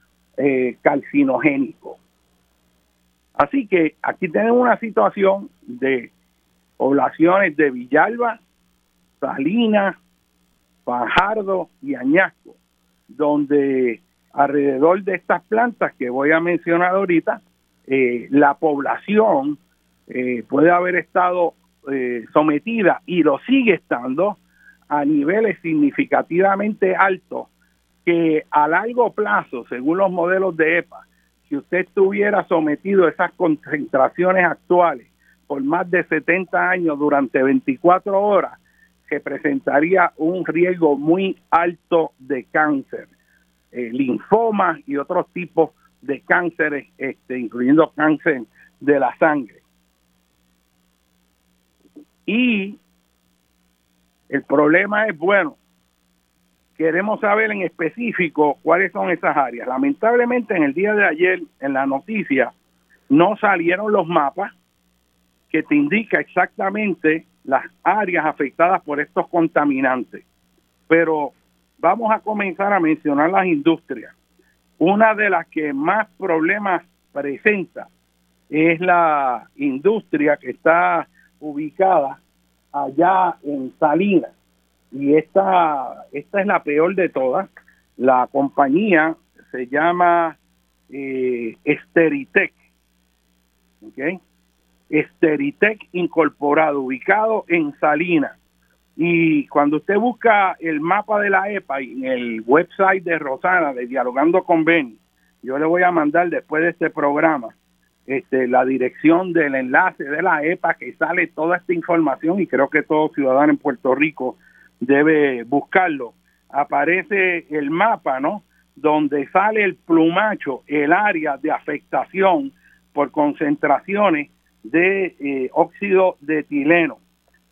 carcinogénico. Así que aquí tenemos una situación de poblaciones de Villalba, Salinas, Fajardo y Añasco, donde alrededor de estas plantas que voy a mencionar ahorita, eh, la población eh, puede haber estado eh, sometida y lo sigue estando a niveles significativamente altos que a largo plazo, según los modelos de EPA, si usted estuviera sometido a esas concentraciones actuales por más de 70 años durante 24 horas, se presentaría un riesgo muy alto de cáncer, eh, linfoma y otros tipos de cánceres, este, incluyendo cáncer de la sangre. Y el problema es, bueno, queremos saber en específico cuáles son esas áreas. Lamentablemente en el día de ayer en la noticia no salieron los mapas que te indica exactamente las áreas afectadas por estos contaminantes. Pero vamos a comenzar a mencionar las industrias. Una de las que más problemas presenta es la industria que está ubicada allá en Salinas. Y esta, esta es la peor de todas. La compañía se llama eh, Esteritec. Esteritec Incorporado, ubicado en Salinas. Y cuando usted busca el mapa de la EPA en el website de Rosana, de Dialogando con Beni, yo le voy a mandar después de este programa este, la dirección del enlace de la EPA que sale toda esta información y creo que todo ciudadano en Puerto Rico debe buscarlo. Aparece el mapa, ¿no? Donde sale el plumacho, el área de afectación por concentraciones de eh, óxido de etileno.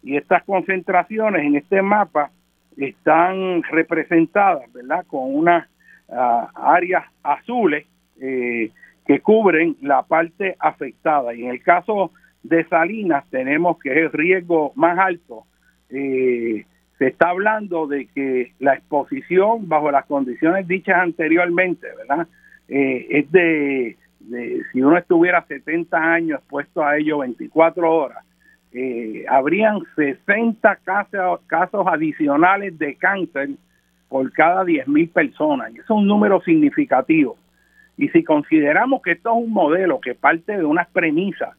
Y estas concentraciones en este mapa están representadas, ¿verdad? Con unas ah, áreas azules eh, que cubren la parte afectada. Y en el caso de Salinas tenemos que es el riesgo más alto. Eh, se está hablando de que la exposición bajo las condiciones dichas anteriormente, ¿verdad? Eh, es de, si uno estuviera 70 años expuesto a ello 24 horas, eh, habrían 60 casos, adicionales de cáncer por cada 10 mil personas. Y eso es un número significativo. Y si consideramos que esto es un modelo que parte de unas premisas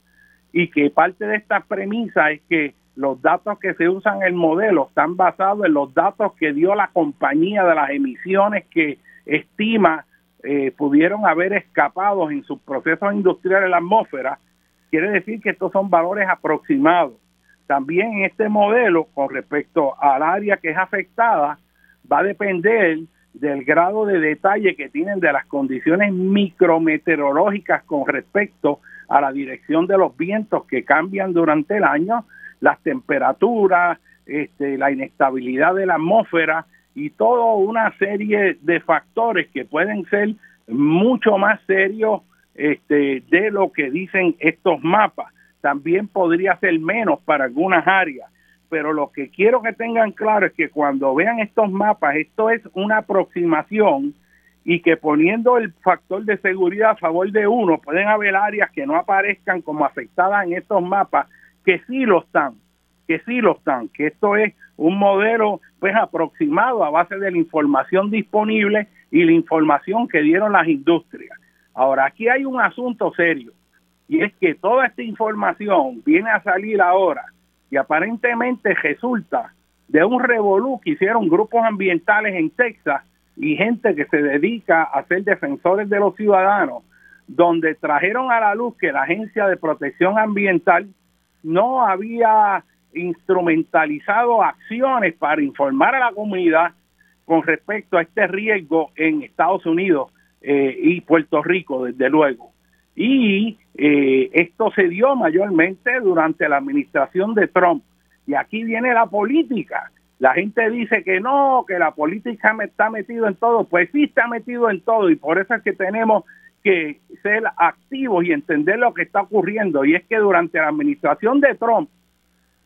y que parte de estas premisas es que los datos que se usan en el modelo están basados en los datos que dio la compañía de las emisiones que estima eh, pudieron haber escapado en sus procesos industriales en la atmósfera, quiere decir que estos son valores aproximados. También este modelo, con respecto al área que es afectada, va a depender del grado de detalle que tienen de las condiciones micrometeorológicas con respecto a la dirección de los vientos que cambian durante el año, las temperaturas, este, la inestabilidad de la atmósfera y toda una serie de factores que pueden ser mucho más serios este, de lo que dicen estos mapas. También podría ser menos para algunas áreas pero lo que quiero que tengan claro es que cuando vean estos mapas, esto es una aproximación y que poniendo el factor de seguridad a favor de uno, pueden haber áreas que no aparezcan como afectadas en estos mapas, que sí lo están, que sí lo están, que esto es un modelo pues aproximado a base de la información disponible y la información que dieron las industrias. Ahora, aquí hay un asunto serio y es que toda esta información viene a salir ahora y aparentemente resulta de un revolú que hicieron grupos ambientales en Texas y gente que se dedica a ser defensores de los ciudadanos, donde trajeron a la luz que la Agencia de Protección Ambiental no había instrumentalizado acciones para informar a la comunidad con respecto a este riesgo en Estados Unidos eh, y Puerto Rico, desde luego. Y eh, esto se dio mayormente durante la administración de Trump. Y aquí viene la política. La gente dice que no, que la política está metido en todo. Pues sí está metido en todo y por eso es que tenemos que ser activos y entender lo que está ocurriendo. Y es que durante la administración de Trump,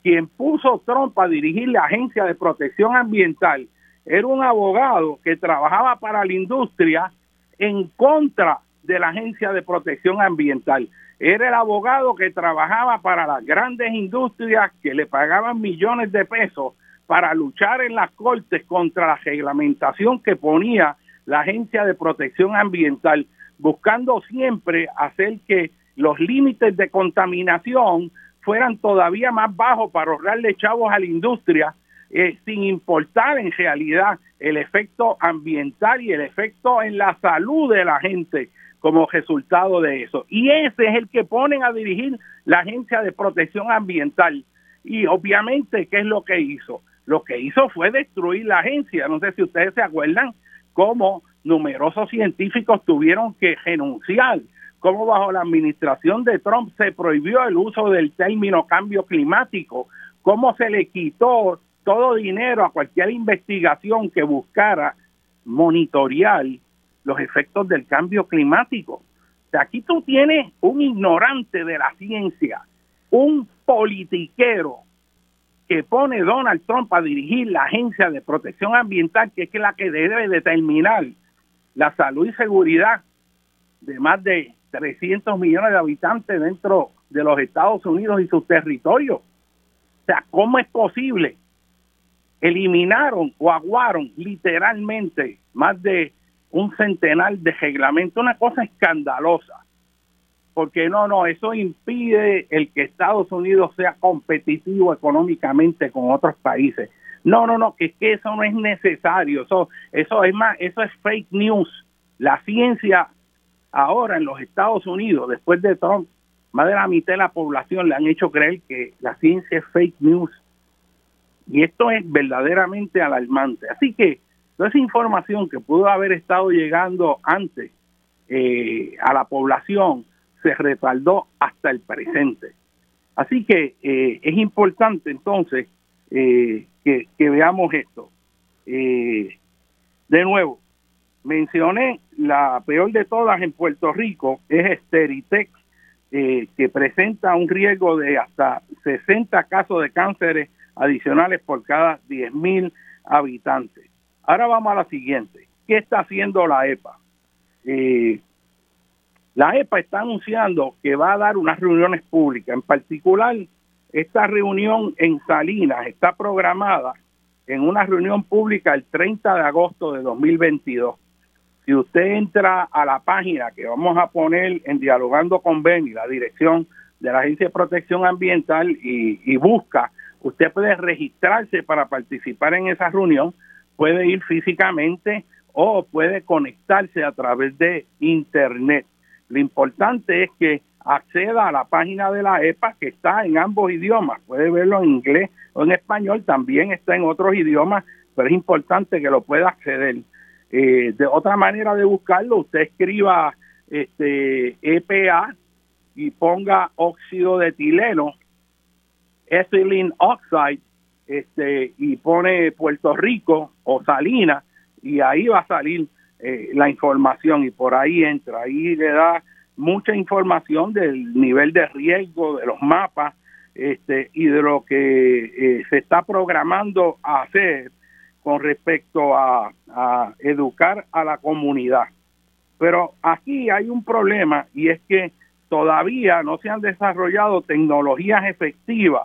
quien puso Trump a dirigir la Agencia de Protección Ambiental era un abogado que trabajaba para la industria en contra de la Agencia de Protección Ambiental. Era el abogado que trabajaba para las grandes industrias que le pagaban millones de pesos para luchar en las cortes contra la reglamentación que ponía la Agencia de Protección Ambiental, buscando siempre hacer que los límites de contaminación fueran todavía más bajos para ahorrarle chavos a la industria, eh, sin importar en realidad el efecto ambiental y el efecto en la salud de la gente como resultado de eso. Y ese es el que ponen a dirigir la Agencia de Protección Ambiental. Y obviamente, ¿qué es lo que hizo? Lo que hizo fue destruir la agencia. No sé si ustedes se acuerdan cómo numerosos científicos tuvieron que renunciar, cómo bajo la administración de Trump se prohibió el uso del término cambio climático, cómo se le quitó todo dinero a cualquier investigación que buscara monitorear los efectos del cambio climático. O sea, aquí tú tienes un ignorante de la ciencia, un politiquero que pone Donald Trump a dirigir la Agencia de Protección Ambiental, que es la que debe determinar la salud y seguridad de más de 300 millones de habitantes dentro de los Estados Unidos y sus territorios. O sea, ¿cómo es posible? Eliminaron o aguaron literalmente más de un centenar de reglamentos, una cosa escandalosa, porque no, no, eso impide el que Estados Unidos sea competitivo económicamente con otros países. No, no, no, que que eso no es necesario, eso, eso es más, eso es fake news. La ciencia ahora en los Estados Unidos, después de Trump, más de la mitad de la población le han hecho creer que la ciencia es fake news. Y esto es verdaderamente alarmante. Así que Toda esa información que pudo haber estado llegando antes eh, a la población se retardó hasta el presente. Así que eh, es importante entonces eh, que, veamos esto. de nuevo, mencioné la peor de todas en Puerto Rico, es Esteritex, que presenta un riesgo de hasta 60 casos de cánceres adicionales por cada 10.000 habitantes. Ahora vamos a la siguiente. ¿Qué está haciendo la EPA? Eh, la EPA está anunciando que va a dar unas reuniones públicas. En particular, esta reunión en Salinas está programada en una reunión pública el 30 de agosto de 2022. Si usted entra a la página que vamos a poner en Dialogando con Beni, la dirección de la Agencia de Protección Ambiental, y, y busca, usted puede registrarse para participar en esa reunión puede ir físicamente o puede conectarse a través de Internet. Lo importante es que acceda a la página de la EPA que está en ambos idiomas. Puede verlo en inglés o en español, también está en otros idiomas, pero es importante que lo pueda acceder. Eh, de otra manera de buscarlo, usted escriba este EPA y ponga óxido de etileno, ethylene oxide, este, y pone Puerto Rico o Salinas y ahí va a salir eh, la información y por ahí entra, ahí le da mucha información del nivel de riesgo, de los mapas este, y de lo que eh, se está programando a hacer con respecto a, a educar a la comunidad. Pero aquí hay un problema y es que todavía no se han desarrollado tecnologías efectivas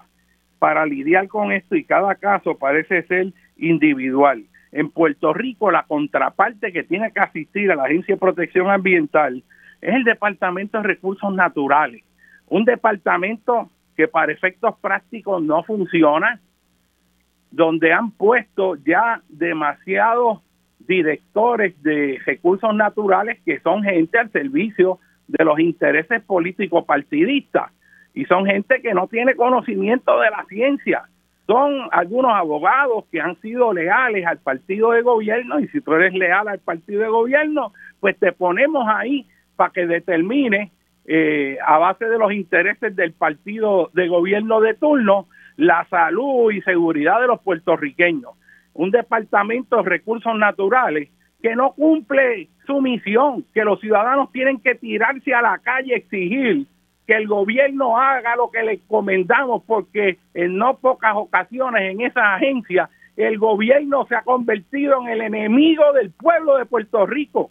para lidiar con esto y cada caso parece ser individual. En Puerto Rico la contraparte que tiene que asistir a la Agencia de Protección Ambiental es el Departamento de Recursos Naturales, un departamento que para efectos prácticos no funciona, donde han puesto ya demasiados directores de recursos naturales que son gente al servicio de los intereses políticos partidistas y son gente que no tiene conocimiento de la ciencia. Son algunos abogados que han sido leales al partido de gobierno y si tú eres leal al partido de gobierno, pues te ponemos ahí para que determine eh, a base de los intereses del partido de gobierno de turno la salud y seguridad de los puertorriqueños. Un departamento de recursos naturales que no cumple su misión, que los ciudadanos tienen que tirarse a la calle a exigir que el gobierno haga lo que le encomendamos, porque en no pocas ocasiones en esa agencia el gobierno se ha convertido en el enemigo del pueblo de Puerto Rico.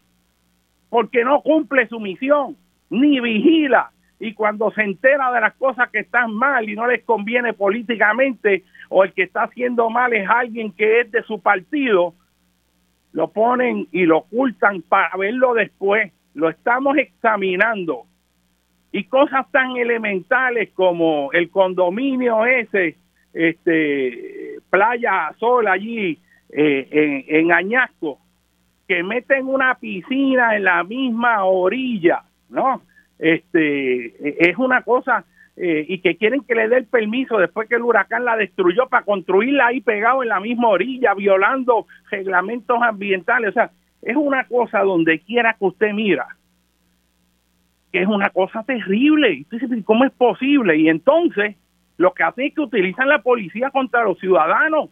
porque no cumple su misión, ni vigila. Y cuando se entera de las cosas que están mal y no les conviene políticamente, o el que está haciendo mal es alguien que es de su partido, lo ponen y lo ocultan para verlo después. Lo estamos examinando. Y cosas tan elementales como el condominio ese, este, Playa Sol allí eh, en, Añasco, que meten una piscina en la misma orilla, ¿no? Este, es una cosa eh, y que quieren que le dé el permiso después que el huracán la destruyó para construirla ahí pegado en la misma orilla, violando reglamentos ambientales. O sea, es una cosa donde quiera que usted mira, que es una cosa terrible. Y ¿cómo es posible? Y entonces, lo que hacen es que utilizan la policía contra los ciudadanos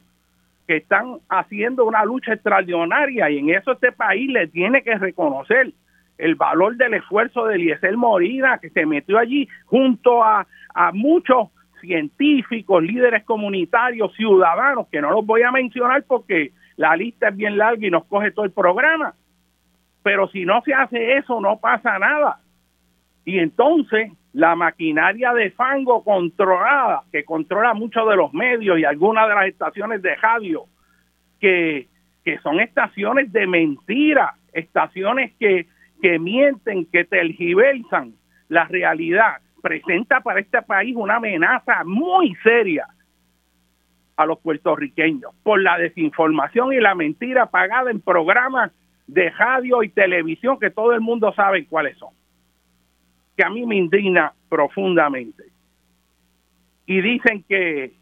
que están haciendo una lucha extraordinaria y en eso este país le tiene que reconocer el valor del esfuerzo de Eliezer Morina, que se metió allí junto a, a muchos científicos, líderes comunitarios, ciudadanos, que no los voy a mencionar porque la lista es bien larga y nos coge todo el programa. Pero si no se hace eso, no pasa nada. Y entonces la maquinaria de fango controlada, que controla muchos de los medios y algunas de las estaciones de radio, que, que son estaciones de mentira, estaciones que que mienten, que tergiversan la realidad, presenta para este país una amenaza muy seria a los puertorriqueños por la desinformación y la mentira pagada en programas de radio y televisión que todo el mundo sabe cuáles son, que a mí me indigna profundamente. Y dicen que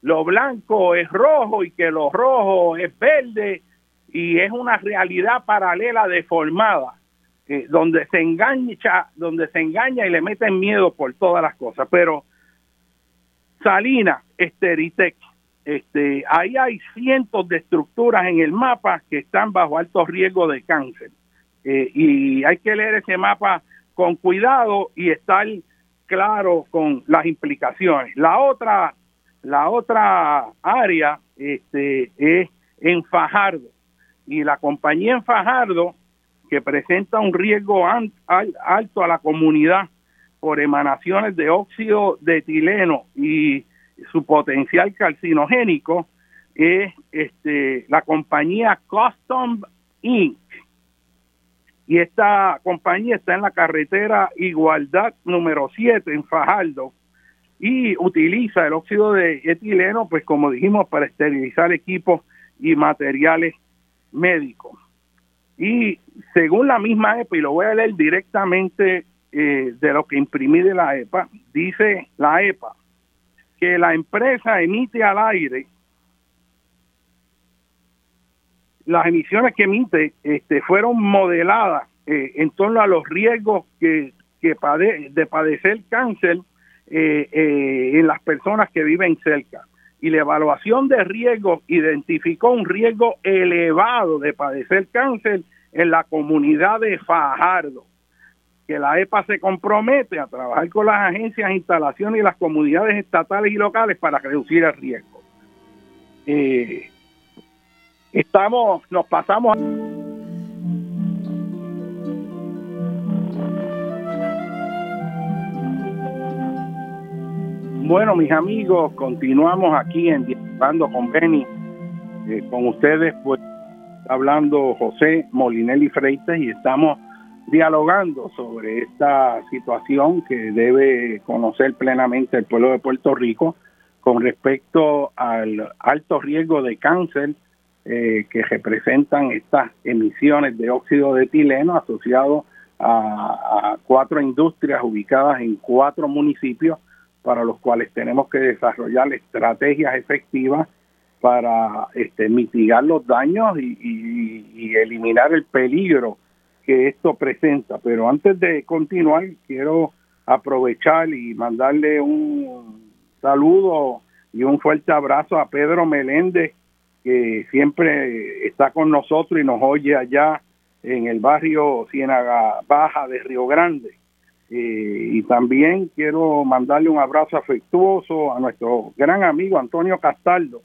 lo blanco es rojo y que lo rojo es verde y es una realidad paralela deformada donde se engancha, donde se engaña y le meten miedo por todas las cosas. Pero Salina, Esteritec, este, ahí hay cientos de estructuras en el mapa que están bajo alto riesgo de cáncer. Eh, y hay que leer ese mapa con cuidado y estar claro con las implicaciones. La otra, la otra área este, es en Fajardo. Y la compañía en Fajardo que presenta un riesgo alto a la comunidad por emanaciones de óxido de etileno y su potencial carcinogénico es este, la compañía Custom Inc. Y esta compañía está en la carretera Igualdad número 7 en Fajardo y utiliza el óxido de etileno, pues como dijimos, para esterilizar equipos y materiales médicos. Y según la misma EPA, y lo voy a leer directamente eh, de lo que imprimí de la EPA, dice la EPA que la empresa emite al aire las emisiones que emite este, fueron modeladas eh, en torno a los riesgos que, que de padecer cáncer eh, en las personas que viven cerca. Y la evaluación de riesgo identificó un riesgo elevado de padecer cáncer en la comunidad de Fajardo, que la EPA se compromete a trabajar con las agencias, instalaciones y las comunidades estatales y locales para reducir el riesgo. Eh, estamos, nos pasamos. Bueno, mis amigos, continuamos aquí en Dialogando con Benny, eh, con ustedes, pues hablando José Molinelli Freites y estamos dialogando sobre esta situación que debe conocer plenamente el pueblo de Puerto Rico con respecto al alto riesgo de cáncer eh, que representan estas emisiones de óxido de etileno asociado a, cuatro industrias ubicadas en cuatro municipios para los cuales tenemos que desarrollar estrategias efectivas para este, mitigar los daños y, eliminar el peligro que esto presenta. Pero antes de continuar, quiero aprovechar y mandarle un saludo y un fuerte abrazo a Pedro Meléndez, que siempre está con nosotros y nos oye allá en el barrio Ciénaga Baja de Río Grande. Eh, y también quiero mandarle un abrazo afectuoso a nuestro gran amigo Antonio Castaldo,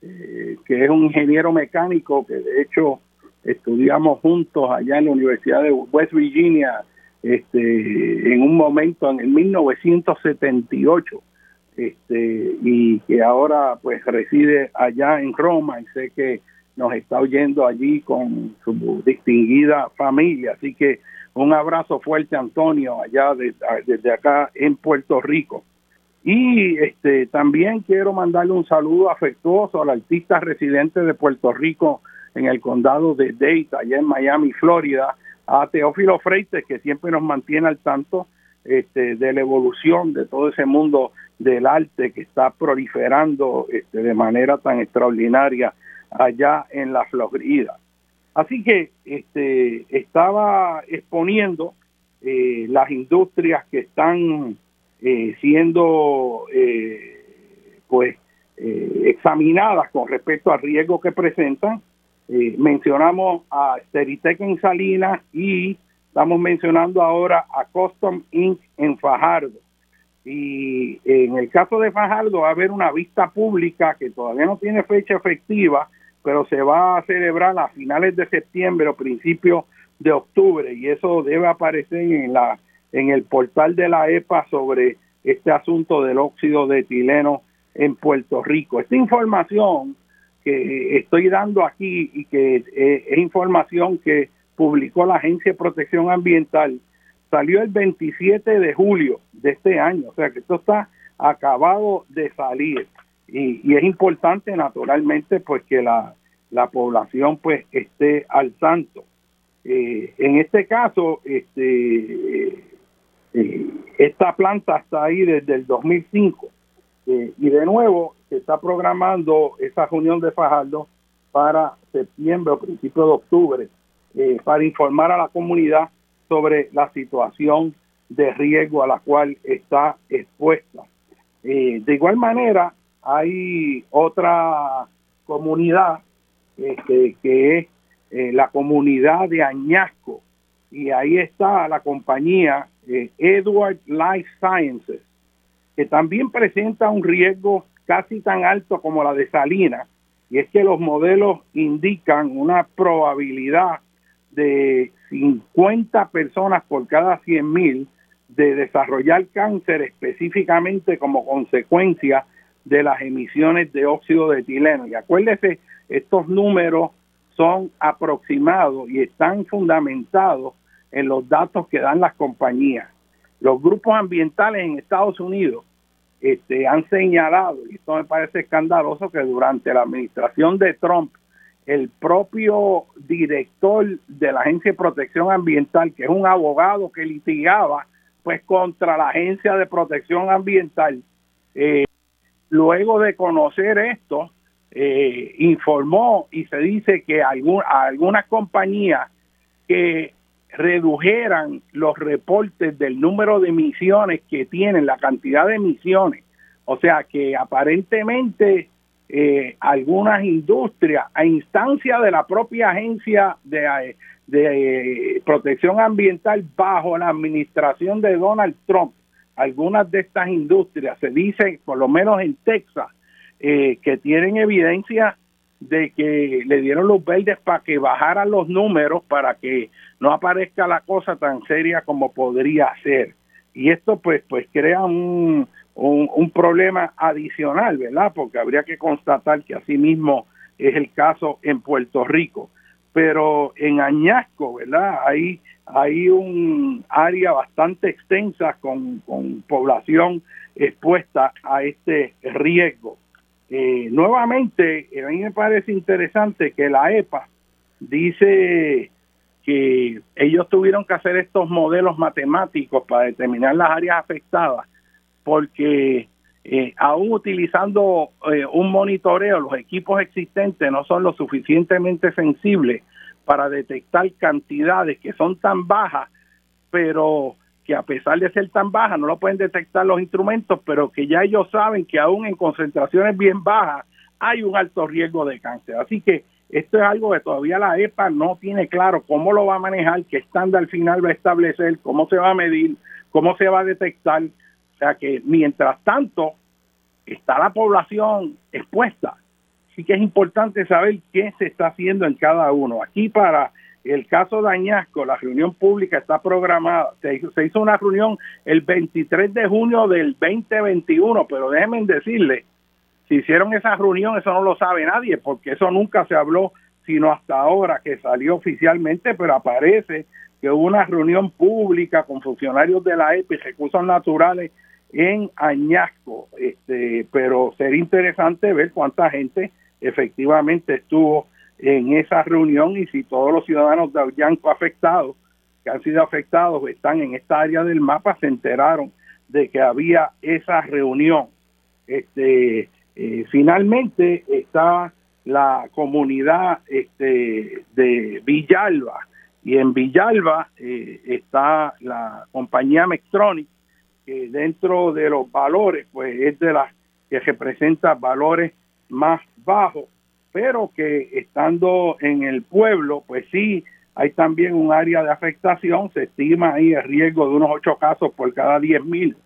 eh, que es un ingeniero mecánico que de hecho estudiamos juntos allá en la Universidad de West Virginia, este, en un momento en el 1978, este, y que ahora pues reside allá en Roma y sé que nos está oyendo allí con su distinguida familia. Así que un abrazo fuerte, Antonio, allá desde acá en Puerto Rico. Y este también quiero mandarle un saludo afectuoso al artista residente de Puerto Rico en el condado de Dade, allá en Miami, Florida, a Teófilo Freites, que siempre nos mantiene al tanto este, de la evolución de todo ese mundo del arte que está proliferando este, de manera tan extraordinaria allá en la Florida. Así que este, estaba exponiendo eh, las industrias que están eh, siendo eh, pues examinadas con respecto al riesgo que presentan. mencionamos a Steritec en Salinas y estamos mencionando ahora a Custom Inc. en Fajardo. Y en el caso de Fajardo va a haber una vista pública que todavía no tiene fecha efectiva, pero se va a celebrar a finales de septiembre o principios de octubre y eso debe aparecer en la en el portal de la EPA sobre este asunto del óxido de etileno en Puerto Rico. Esta información que estoy dando aquí y que es información que publicó la Agencia de Protección Ambiental salió el 27 de julio de este año, o sea que esto está acabado de salir y, es importante naturalmente pues que la, población pues esté al tanto. Eh, en este caso, este, eh, esta planta está ahí desde el 2005 eh, y de nuevo se está programando esa reunión de Fajardo para septiembre o principio de octubre para informar a la comunidad sobre la situación de riesgo a la cual está expuesta. de igual manera, hay otra comunidad este, que es eh, la comunidad de Añasco y ahí está la compañía eh, Edward Life Sciences que también presenta un riesgo casi tan alto como la de Salina y es que los modelos indican una probabilidad de 50 personas por cada 100 mil de desarrollar cáncer específicamente como consecuencia de las emisiones de óxido de etileno. Y acuérdese, estos números son aproximados y están fundamentados en los datos que dan las compañías. Los grupos ambientales en Estados Unidos este, han señalado, y esto me parece escandaloso, que durante la administración de Trump, el propio director de la Agencia de Protección Ambiental, que es un abogado que litigaba pues contra la Agencia de Protección Ambiental, eh, Luego de conocer esto, eh, informó y se dice que algunas compañías que redujeran los reportes del número de emisiones que tienen, la cantidad de emisiones. O sea que aparentemente eh, algunas industrias, a instancia de la propia agencia de, de protección ambiental bajo la administración de Donald Trump, algunas de estas industrias, se dice, por lo menos en Texas, eh, que tienen evidencia de que le dieron los verdes para que bajaran los números para que no aparezca la cosa tan seria como podría ser. Y esto pues pues crea un, un, problema adicional, ¿verdad? Porque habría que constatar que así mismo es el caso en Puerto Rico. Pero en Añasco, ¿verdad? Ahí hay un área bastante extensa con, población expuesta a este riesgo. Eh, nuevamente, a mí me parece interesante que la EPA dice que ellos tuvieron que hacer estos modelos matemáticos para determinar las áreas afectadas, porque eh, aún utilizando eh, un monitoreo, los equipos existentes no son lo suficientemente sensibles para detectar cantidades que son tan bajas, pero que a pesar de ser tan bajas no lo pueden detectar los instrumentos, pero que ya ellos saben que aún en concentraciones bien bajas hay un alto riesgo de cáncer. Así que esto es algo que todavía la EPA no tiene claro cómo lo va a manejar, qué estándar final va a establecer, cómo se va a medir, cómo se va a detectar. Que mientras tanto está la población expuesta Así que es importante saber qué se está haciendo en cada uno. Aquí para el caso de Añasco, la reunión pública está programada. Se hizo, una reunión el 23 de junio del 2021, pero déjenme decirle, si hicieron esa reunión, eso no lo sabe nadie, porque eso nunca se habló, sino hasta ahora que salió oficialmente, pero aparece que hubo una reunión pública con funcionarios de la EPI, recursos naturales, en Añasco. Este, pero sería interesante ver cuánta gente efectivamente estuvo en esa reunión y si todos los ciudadanos de Ollanco afectados, que han sido afectados, están en esta área del mapa, se enteraron de que había esa reunión. Este, eh, finalmente está la comunidad este, de Villalba y en Villalba eh, está la compañía Mectronic que dentro de los valores pues es de las que representa valores más bajos pero que estando en el pueblo, pues sí, hay también un área de afectación, se estima ahí el riesgo de unos ocho casos por cada diez mil,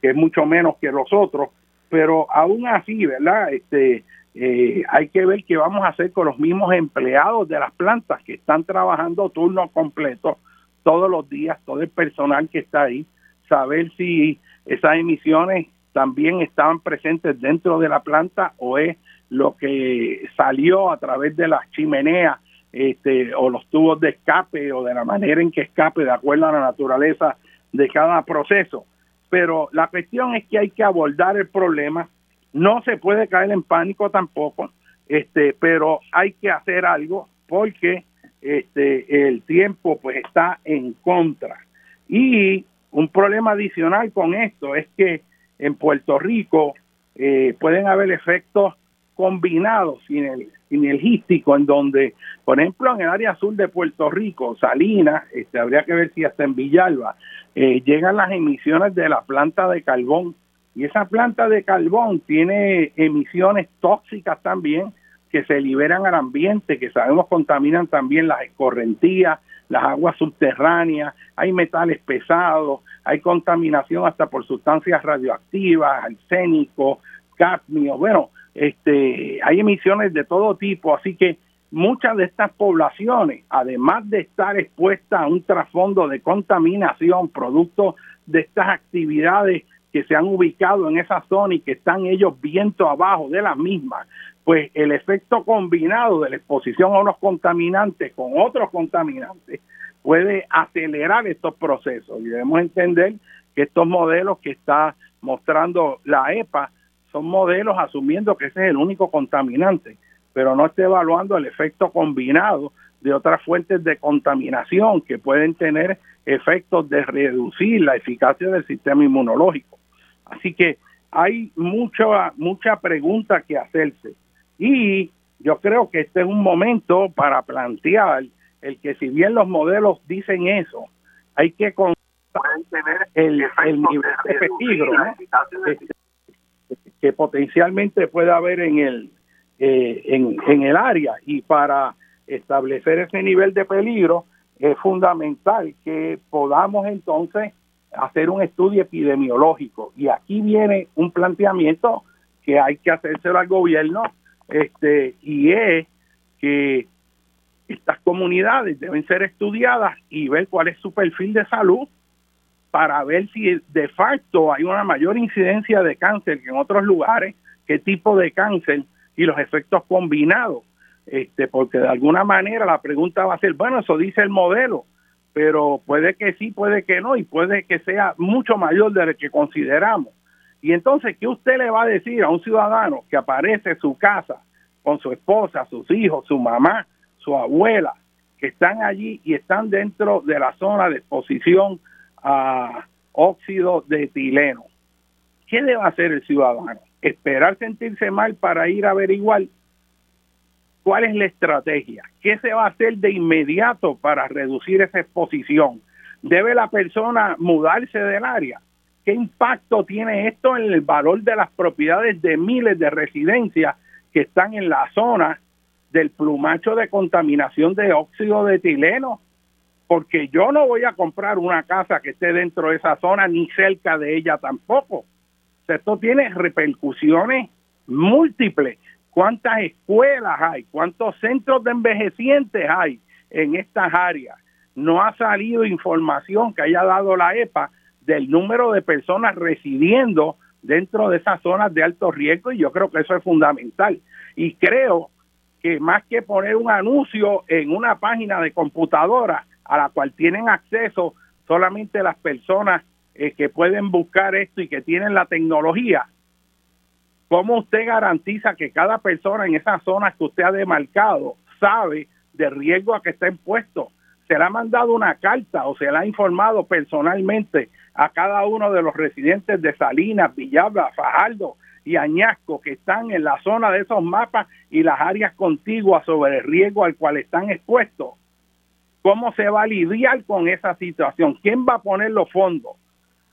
que es mucho menos que los otros, pero aún así, ¿verdad? Este, eh, hay que ver qué vamos a hacer con los mismos empleados de las plantas que están trabajando turnos completos todos los días, todo el personal que está ahí, saber si esas emisiones también estaban presentes dentro de la planta o es lo que salió a través de las chimeneas este, o los tubos de escape o de la manera en que escape de acuerdo a la naturaleza de cada proceso. Pero la cuestión es que hay que abordar el problema, no se puede caer en pánico tampoco, este, pero hay que hacer algo porque este, el tiempo pues está en contra. Y un problema adicional con esto es que en Puerto Rico eh, pueden haber efectos combinado sinergístico en donde, por ejemplo, en el área sur de Puerto Rico, Salinas, este, habría que ver si hasta en Villalba, eh, llegan las emisiones de la planta de carbón. Y esa planta de carbón tiene emisiones tóxicas también que se liberan al ambiente, que sabemos contaminan también las escorrentías, las aguas subterráneas, hay metales pesados, hay contaminación hasta por sustancias radioactivas, arsénico, cadmio, bueno, este, hay emisiones de todo tipo, así que muchas de estas poblaciones, además de estar expuestas a un trasfondo de contaminación producto de estas actividades que se han ubicado en esa zona y que están ellos viento abajo de las mismas, pues el efecto combinado de la exposición a unos contaminantes con otros contaminantes puede acelerar estos procesos y debemos entender que estos modelos que está mostrando la EPA son modelos asumiendo que ese es el único contaminante, pero no está evaluando el efecto combinado de otras fuentes de contaminación que pueden tener efectos de reducir la eficacia del sistema inmunológico. Así que hay mucha, mucha pregunta que hacerse. Y yo creo que este es un momento para plantear el que si bien los modelos dicen eso, hay que tener el, el nivel de peligro, ¿no? que potencialmente puede haber en el, eh, en, el área. Y para establecer ese nivel de peligro es fundamental que podamos entonces hacer un estudio epidemiológico. Y aquí viene un planteamiento que hay que hacérselo al gobierno este y es que estas comunidades deben ser estudiadas y ver cuál es su perfil de salud para ver si de facto hay una mayor incidencia de cáncer que en otros lugares, qué tipo de cáncer y los efectos combinados. Este, porque de alguna manera la pregunta va a ser, bueno, eso dice el modelo, pero puede que sí, puede que no, y puede que sea mucho mayor de lo que consideramos. Y entonces, ¿qué usted le va a decir a un ciudadano que aparece en su casa con su esposa, sus hijos, su mamá, su abuela, que están allí y están dentro de la zona de exposición a óxido de etileno. ¿Qué debe hacer el ciudadano? ¿Esperar sentirse mal para ir a averiguar cuál es la estrategia? ¿Qué se va a hacer de inmediato para reducir esa exposición? ¿Debe la persona mudarse del área? ¿Qué impacto tiene esto en el valor de las propiedades de miles de residencias que están en la zona del plumacho de contaminación de óxido de etileno porque yo no voy a comprar una casa que esté dentro de esa zona ni cerca de ella tampoco. esto tiene repercusiones múltiples cuántas escuelas hay, cuántos centros de envejecientes hay en estas áreas. No ha salido información que haya dado la EPA del número de personas residiendo dentro de esas zonas de alto riesgo y yo creo que eso es fundamental. Y creo que más que poner un anuncio en una página de computadora a la cual tienen acceso solamente las personas eh, que pueden buscar esto y que tienen la tecnología, ¿cómo usted garantiza que cada persona en esas zonas que usted ha demarcado sabe del riesgo a que está impuesto? ¿Se le ha mandado una carta o se le ha informado personalmente a cada uno de los residentes de Salinas, Villalba, Fajardo y Añasco que están en la zona de esos mapas y las áreas contiguas sobre el riesgo al cual están expuestos? ¿Cómo se va a lidiar con esa situación? ¿Quién va a poner los fondos?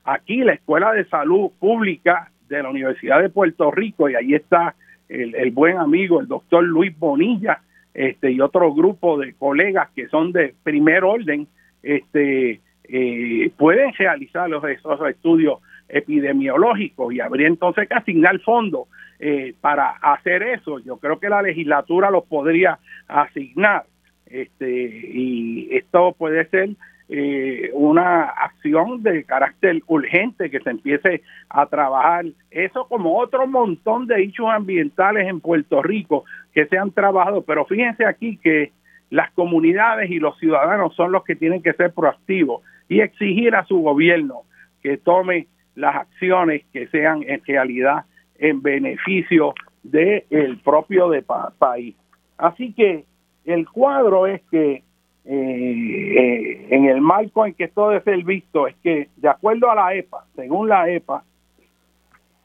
Aquí la Escuela de Salud Pública de la Universidad de Puerto Rico, y ahí está el, buen amigo, el doctor Luis Bonilla, este, y otro grupo de colegas que son de primer orden, este, eh, pueden realizar los, esos estudios epidemiológicos y habría entonces que asignar fondos eh, para hacer eso. Yo creo que la legislatura los podría asignar este, y esto puede ser eh, una acción de carácter urgente que se empiece a trabajar. Eso como otro montón de hechos ambientales en Puerto Rico que se han trabajado, pero fíjense aquí que las comunidades y los ciudadanos son los que tienen que ser proactivos y exigir a su gobierno que tome las acciones que sean en realidad en beneficio del el propio de país. Así que el cuadro es que eh, eh, en el marco en que esto debe ser visto es que de acuerdo a la EPA, según la EPA,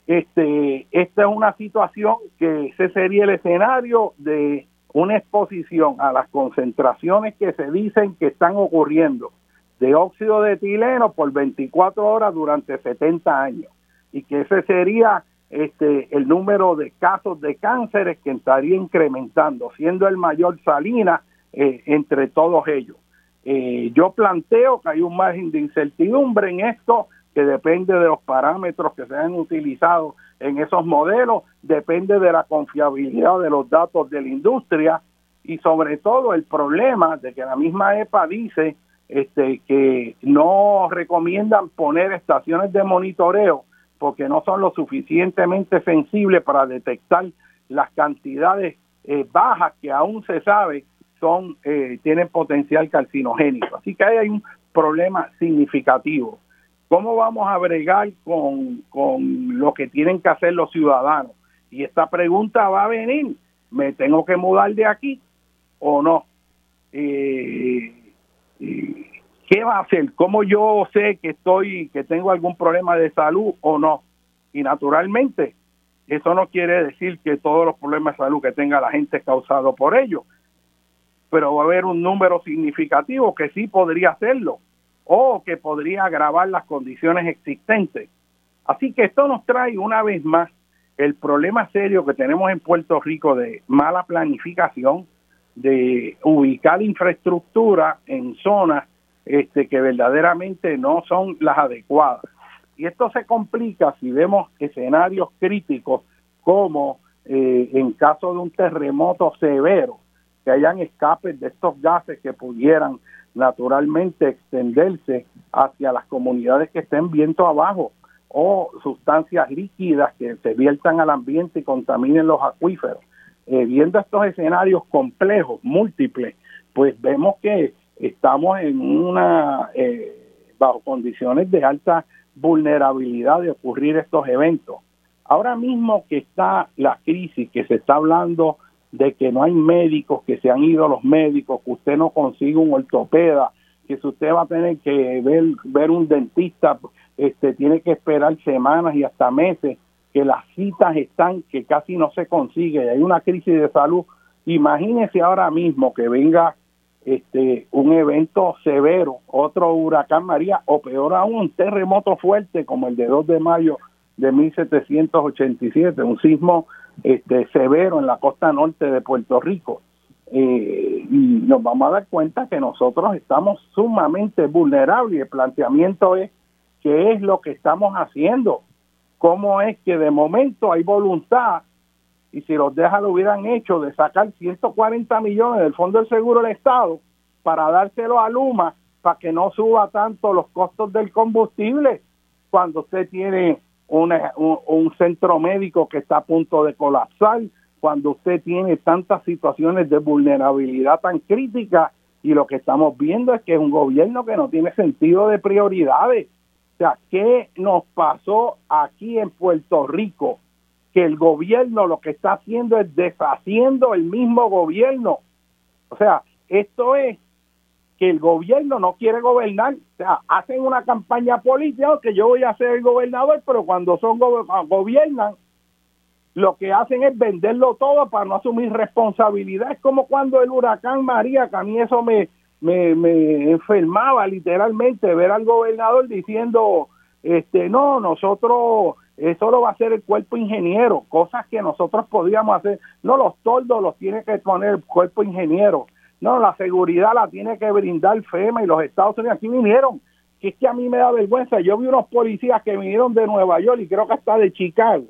este, esta es una situación que ese sería el escenario de una exposición a las concentraciones que se dicen que están ocurriendo de óxido de etileno por 24 horas durante 70 años y que ese sería este el número de casos de cánceres que estaría incrementando, siendo el mayor Salina eh, entre todos ellos. Eh, yo planteo que hay un margen de incertidumbre en esto que depende de los parámetros que se han utilizado en esos modelos, depende de la confiabilidad de los datos de la industria y sobre todo el problema de que la misma EPA dice este, que no recomiendan poner estaciones de monitoreo porque no son lo suficientemente sensibles para detectar las cantidades eh, bajas que aún se sabe son eh, tienen potencial carcinogénico. Así que ahí hay un problema significativo. ¿Cómo vamos a bregar con, con lo que tienen que hacer los ciudadanos? Y esta pregunta va a venir, ¿me tengo que mudar de aquí o no? Eh, ¿Qué va a hacer? ¿Cómo yo sé que estoy, que tengo algún problema de salud o no? Y naturalmente, eso no quiere decir que todos los problemas de salud que tenga la gente es causado por ello, pero va a haber un número significativo que sí podría hacerlo o que podría agravar las condiciones existentes. Así que esto nos trae una vez más el problema serio que tenemos en Puerto Rico de mala planificación, de ubicar infraestructura en zonas este, que verdaderamente no son las adecuadas. Y esto se complica si vemos escenarios críticos como eh, en caso de un terremoto severo, que hayan escapes de estos gases que pudieran naturalmente extenderse hacia las comunidades que estén viento abajo o sustancias líquidas que se viertan al ambiente y contaminen los acuíferos. Eh, viendo estos escenarios complejos, múltiples, pues vemos que estamos en una eh, bajo condiciones de alta vulnerabilidad de ocurrir estos eventos. Ahora mismo que está la crisis, que se está hablando de que no hay médicos, que se han ido los médicos, que usted no consigue un ortopeda, que si usted va a tener que ver, ver un dentista, este, tiene que esperar semanas y hasta meses, que las citas están, que casi no se consigue, hay una crisis de salud. Imagínese ahora mismo que venga este un evento severo, otro huracán María o peor aún un terremoto fuerte como el de 2 de mayo de 1787, un sismo este severo en la costa norte de Puerto Rico. Eh, y nos vamos a dar cuenta que nosotros estamos sumamente vulnerables y el planteamiento es qué es lo que estamos haciendo, cómo es que de momento hay voluntad y si los deja lo hubieran hecho de sacar 140 millones del Fondo del Seguro del Estado para dárselo a Luma para que no suba tanto los costos del combustible cuando usted tiene un, un, centro médico que está a punto de colapsar, cuando usted tiene tantas situaciones de vulnerabilidad tan crítica y lo que estamos viendo es que es un gobierno que no tiene sentido de prioridades. O sea, ¿qué nos pasó aquí en Puerto Rico? Que el gobierno lo que está haciendo es deshaciendo el mismo gobierno. O sea, esto es que el gobierno no quiere gobernar. O sea, hacen una campaña política que yo voy a ser el gobernador, pero cuando son ah, gobiernan, lo que hacen es venderlo todo para no asumir responsabilidad. Es como cuando el huracán María, que a mí eso me, me, me enfermaba literalmente ver al gobernador diciendo, este, no, nosotros, eso lo va a hacer el cuerpo ingeniero, cosas que nosotros podíamos hacer. No, los toldos los tiene que poner el cuerpo ingeniero no, la seguridad la tiene que brindar FEMA y los Estados Unidos. Aquí vinieron, que es que a mí me da vergüenza. Yo vi unos policías que vinieron de Nueva York y creo que hasta de Chicago,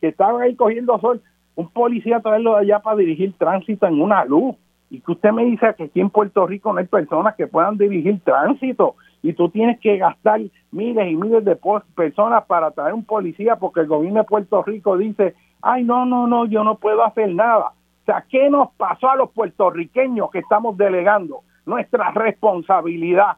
que estaban ahí cogiendo sol. Un policía traerlo de allá para dirigir tránsito en una luz. Y que usted me dice que aquí en Puerto Rico no hay personas que puedan dirigir tránsito. Y tú tienes que gastar miles y miles de personas para traer un policía porque el gobierno de Puerto Rico dice, ay, no, no, no, yo no puedo hacer nada o sea, ¿qué nos pasó a los puertorriqueños que estamos delegando nuestra responsabilidad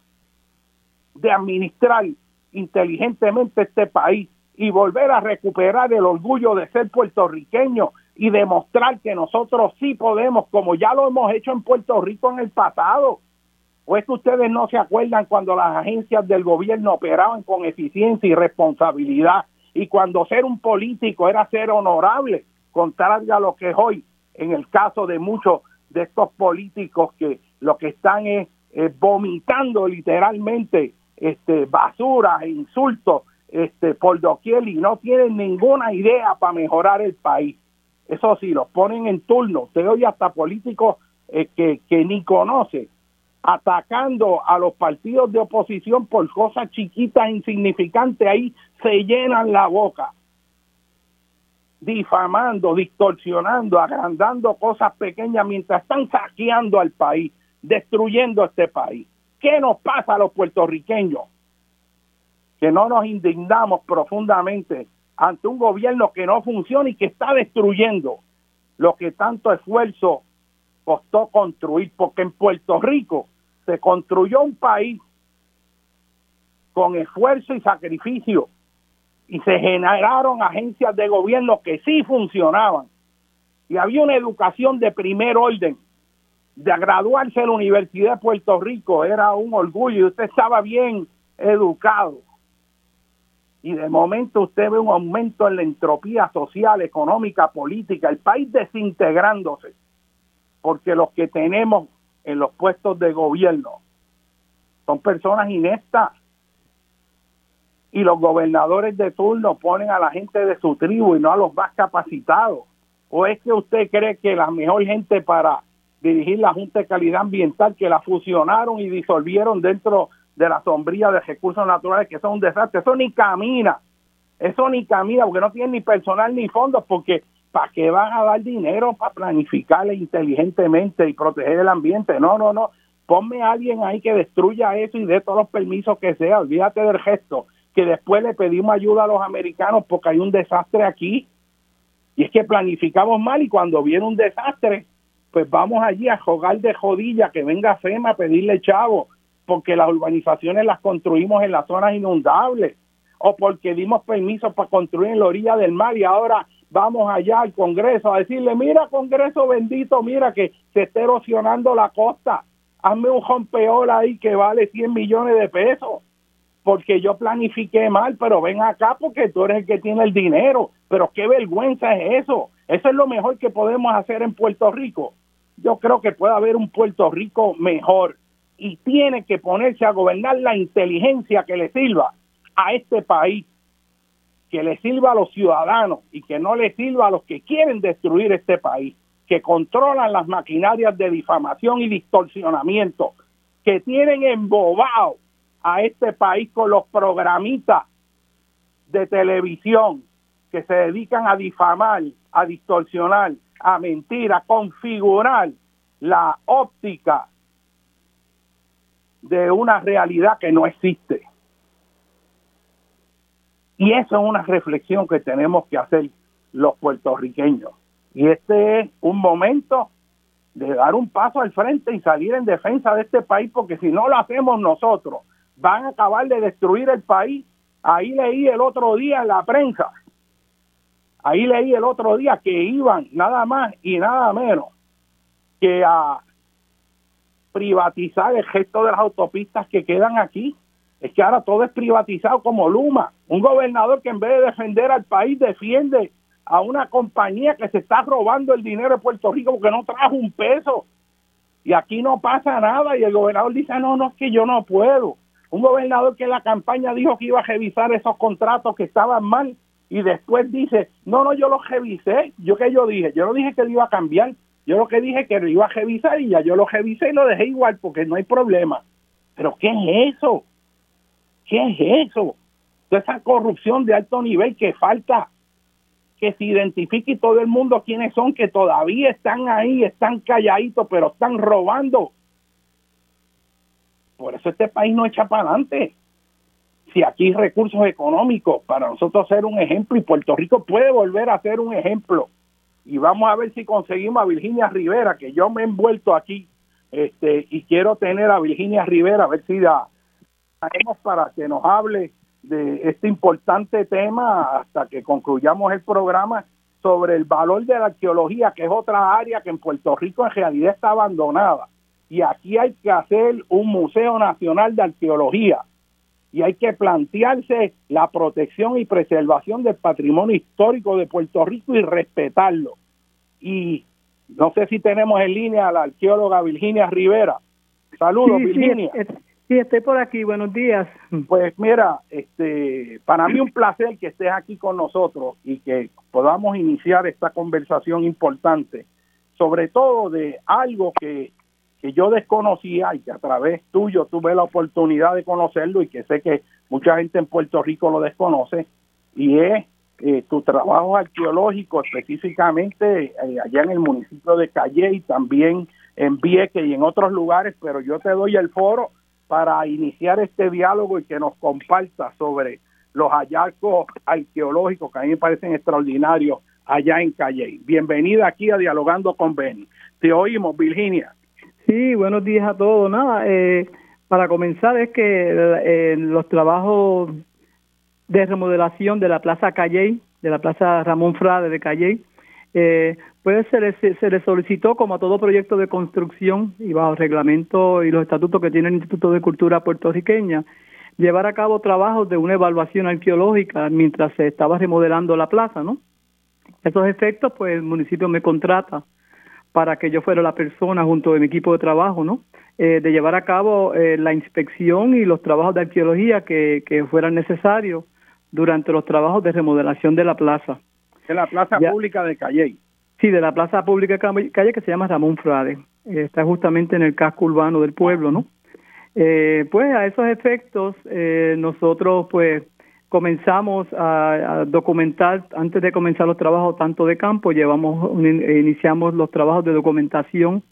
de administrar inteligentemente este país y volver a recuperar el orgullo de ser puertorriqueño y demostrar que nosotros sí podemos, como ya lo hemos hecho en Puerto Rico en el pasado? ¿O es que ustedes no se acuerdan cuando las agencias del gobierno operaban con eficiencia y responsabilidad? Y cuando ser un político era ser honorable, contrario a lo que es hoy, en el caso de muchos de estos políticos que lo que están es, vomitando literalmente este basura e insultos este por doquier y no tienen ninguna idea para mejorar el país. Eso sí, los ponen en turno. Usted oye hasta políticos eh, que, que ni conoce atacando a los partidos de oposición por cosas chiquitas, insignificantes, ahí se llenan la boca difamando, distorsionando, agrandando cosas pequeñas mientras están saqueando al país, destruyendo este país. ¿Qué nos pasa a los puertorriqueños? Que no nos indignamos profundamente ante un gobierno que no funciona y que está destruyendo lo que tanto esfuerzo costó construir, porque en Puerto Rico se construyó un país con esfuerzo y sacrificio y se generaron agencias de gobierno que sí funcionaban y había una educación de primer orden. De graduarse en la Universidad de Puerto Rico era un orgullo y usted estaba bien educado. Y de momento usted ve un aumento en la entropía social, económica, política, el país desintegrándose, porque los que tenemos en los puestos de gobierno son personas ineptas y los gobernadores de turno ponen a la gente de su tribu y no a los más capacitados? ¿O es que usted cree que la mejor gente para dirigir la Junta de Calidad Ambiental, que la fusionaron y disolvieron dentro de la sombría de recursos naturales, que son un desastre, eso ni camina, eso ni camina, porque no tienen ni personal ni fondos, porque ¿para qué van a dar dinero para planificarle inteligentemente y proteger el ambiente? No, no, no, ponme a alguien ahí que destruya eso y dé todos los permisos que sea, olvídate del gesto que después le pedimos ayuda a los americanos porque hay un desastre aquí. Y es que planificamos mal y cuando viene un desastre, pues vamos allí a jugar de jodilla, que venga FEMA a pedirle chavo, porque las urbanizaciones las construimos en las zonas inundables, o porque dimos permiso para construir en la orilla del mar y ahora vamos allá al Congreso a decirle, mira Congreso bendito, mira que se está erosionando la costa, hazme un rompeol ahí que vale 100 millones de pesos porque yo planifiqué mal, pero ven acá porque tú eres el que tiene el dinero. Pero qué vergüenza es eso. Eso es lo mejor que podemos hacer en Puerto Rico. Yo creo que puede haber un Puerto Rico mejor y tiene que ponerse a gobernar la inteligencia que le sirva a este país, que le sirva a los ciudadanos y que no le sirva a los que quieren destruir este país, que controlan las maquinarias de difamación y distorsionamiento, que tienen embobado a este país con los programitas de televisión que se dedican a difamar, a distorsionar, a mentir, a configurar la óptica de una realidad que no existe. Y eso es una reflexión que tenemos que hacer los puertorriqueños. Y este es un momento de dar un paso al frente y salir en defensa de este país, porque si no lo hacemos nosotros, van a acabar de destruir el país. Ahí leí el otro día en la prensa, ahí leí el otro día que iban nada más y nada menos que a privatizar el gesto de las autopistas que quedan aquí. Es que ahora todo es privatizado como Luma. Un gobernador que en vez de defender al país defiende a una compañía que se está robando el dinero de Puerto Rico porque no trajo un peso. Y aquí no pasa nada y el gobernador dice, no, no, es que yo no puedo. Un gobernador que en la campaña dijo que iba a revisar esos contratos que estaban mal y después dice, no, no, yo los revisé. ¿Yo qué yo dije? Yo no dije que lo iba a cambiar. Yo lo que dije que lo iba a revisar y ya yo lo revisé y lo dejé igual porque no hay problema. Pero ¿qué es eso? ¿Qué es eso? Toda esa corrupción de alto nivel que falta que se identifique todo el mundo quiénes son, que todavía están ahí, están calladitos, pero están robando. Por eso este país no echa para adelante. Si aquí hay recursos económicos para nosotros ser un ejemplo y Puerto Rico puede volver a ser un ejemplo y vamos a ver si conseguimos a Virginia Rivera, que yo me he envuelto aquí, este, y quiero tener a Virginia Rivera, a ver si la tenemos para que nos hable de este importante tema hasta que concluyamos el programa sobre el valor de la arqueología, que es otra área que en Puerto Rico en realidad está abandonada. Y aquí hay que hacer un Museo Nacional de Arqueología y hay que plantearse la protección y preservación del patrimonio histórico de Puerto Rico y respetarlo. Y no sé si tenemos en línea a la arqueóloga Virginia Rivera. Saludos, Virginia. Sí, estoy por aquí. Buenos días. Pues mira, este, para mí un placer que estés aquí con nosotros y que podamos iniciar esta conversación importante, sobre todo de algo que que yo desconocía y que a través tuyo tuve la oportunidad de conocerlo y que sé que mucha gente en Puerto Rico lo desconoce, y es eh, tu trabajo arqueológico específicamente eh, allá en el municipio de Calle y también en Vieques y en otros lugares, pero yo te doy el foro para iniciar este diálogo y que nos comparta sobre los hallazgos arqueológicos que a mí me parecen extraordinarios allá en Calle. Bienvenida aquí a Dialogando con Benny. Te oímos, Virginia. Sí, buenos días a todos. Nada, eh, para comenzar es que eh, los trabajos de remodelación de la Plaza Calley, de la Plaza Ramón Frade de Calley, eh, pues se le, se le solicitó, como a todo proyecto de construcción y bajo reglamento y los estatutos que tiene el Instituto de Cultura puertorriqueña, llevar a cabo trabajos de una evaluación arqueológica mientras se estaba remodelando la plaza, ¿no? Esos efectos, pues el municipio me contrata para que yo fuera la persona junto a mi equipo de trabajo, ¿no? Eh, de llevar a cabo eh, la inspección y los trabajos de arqueología que, que fueran necesarios durante los trabajos de remodelación de la plaza. De la plaza pública de Calle. Sí, de la plaza pública de Calle que se llama Ramón Frade. Eh, está justamente en el casco urbano del pueblo, ¿no? pues a esos efectos nosotros pues comenzamos a, documentar, antes de comenzar los trabajos tanto de campo, llevamos iniciamos los trabajos de documentación,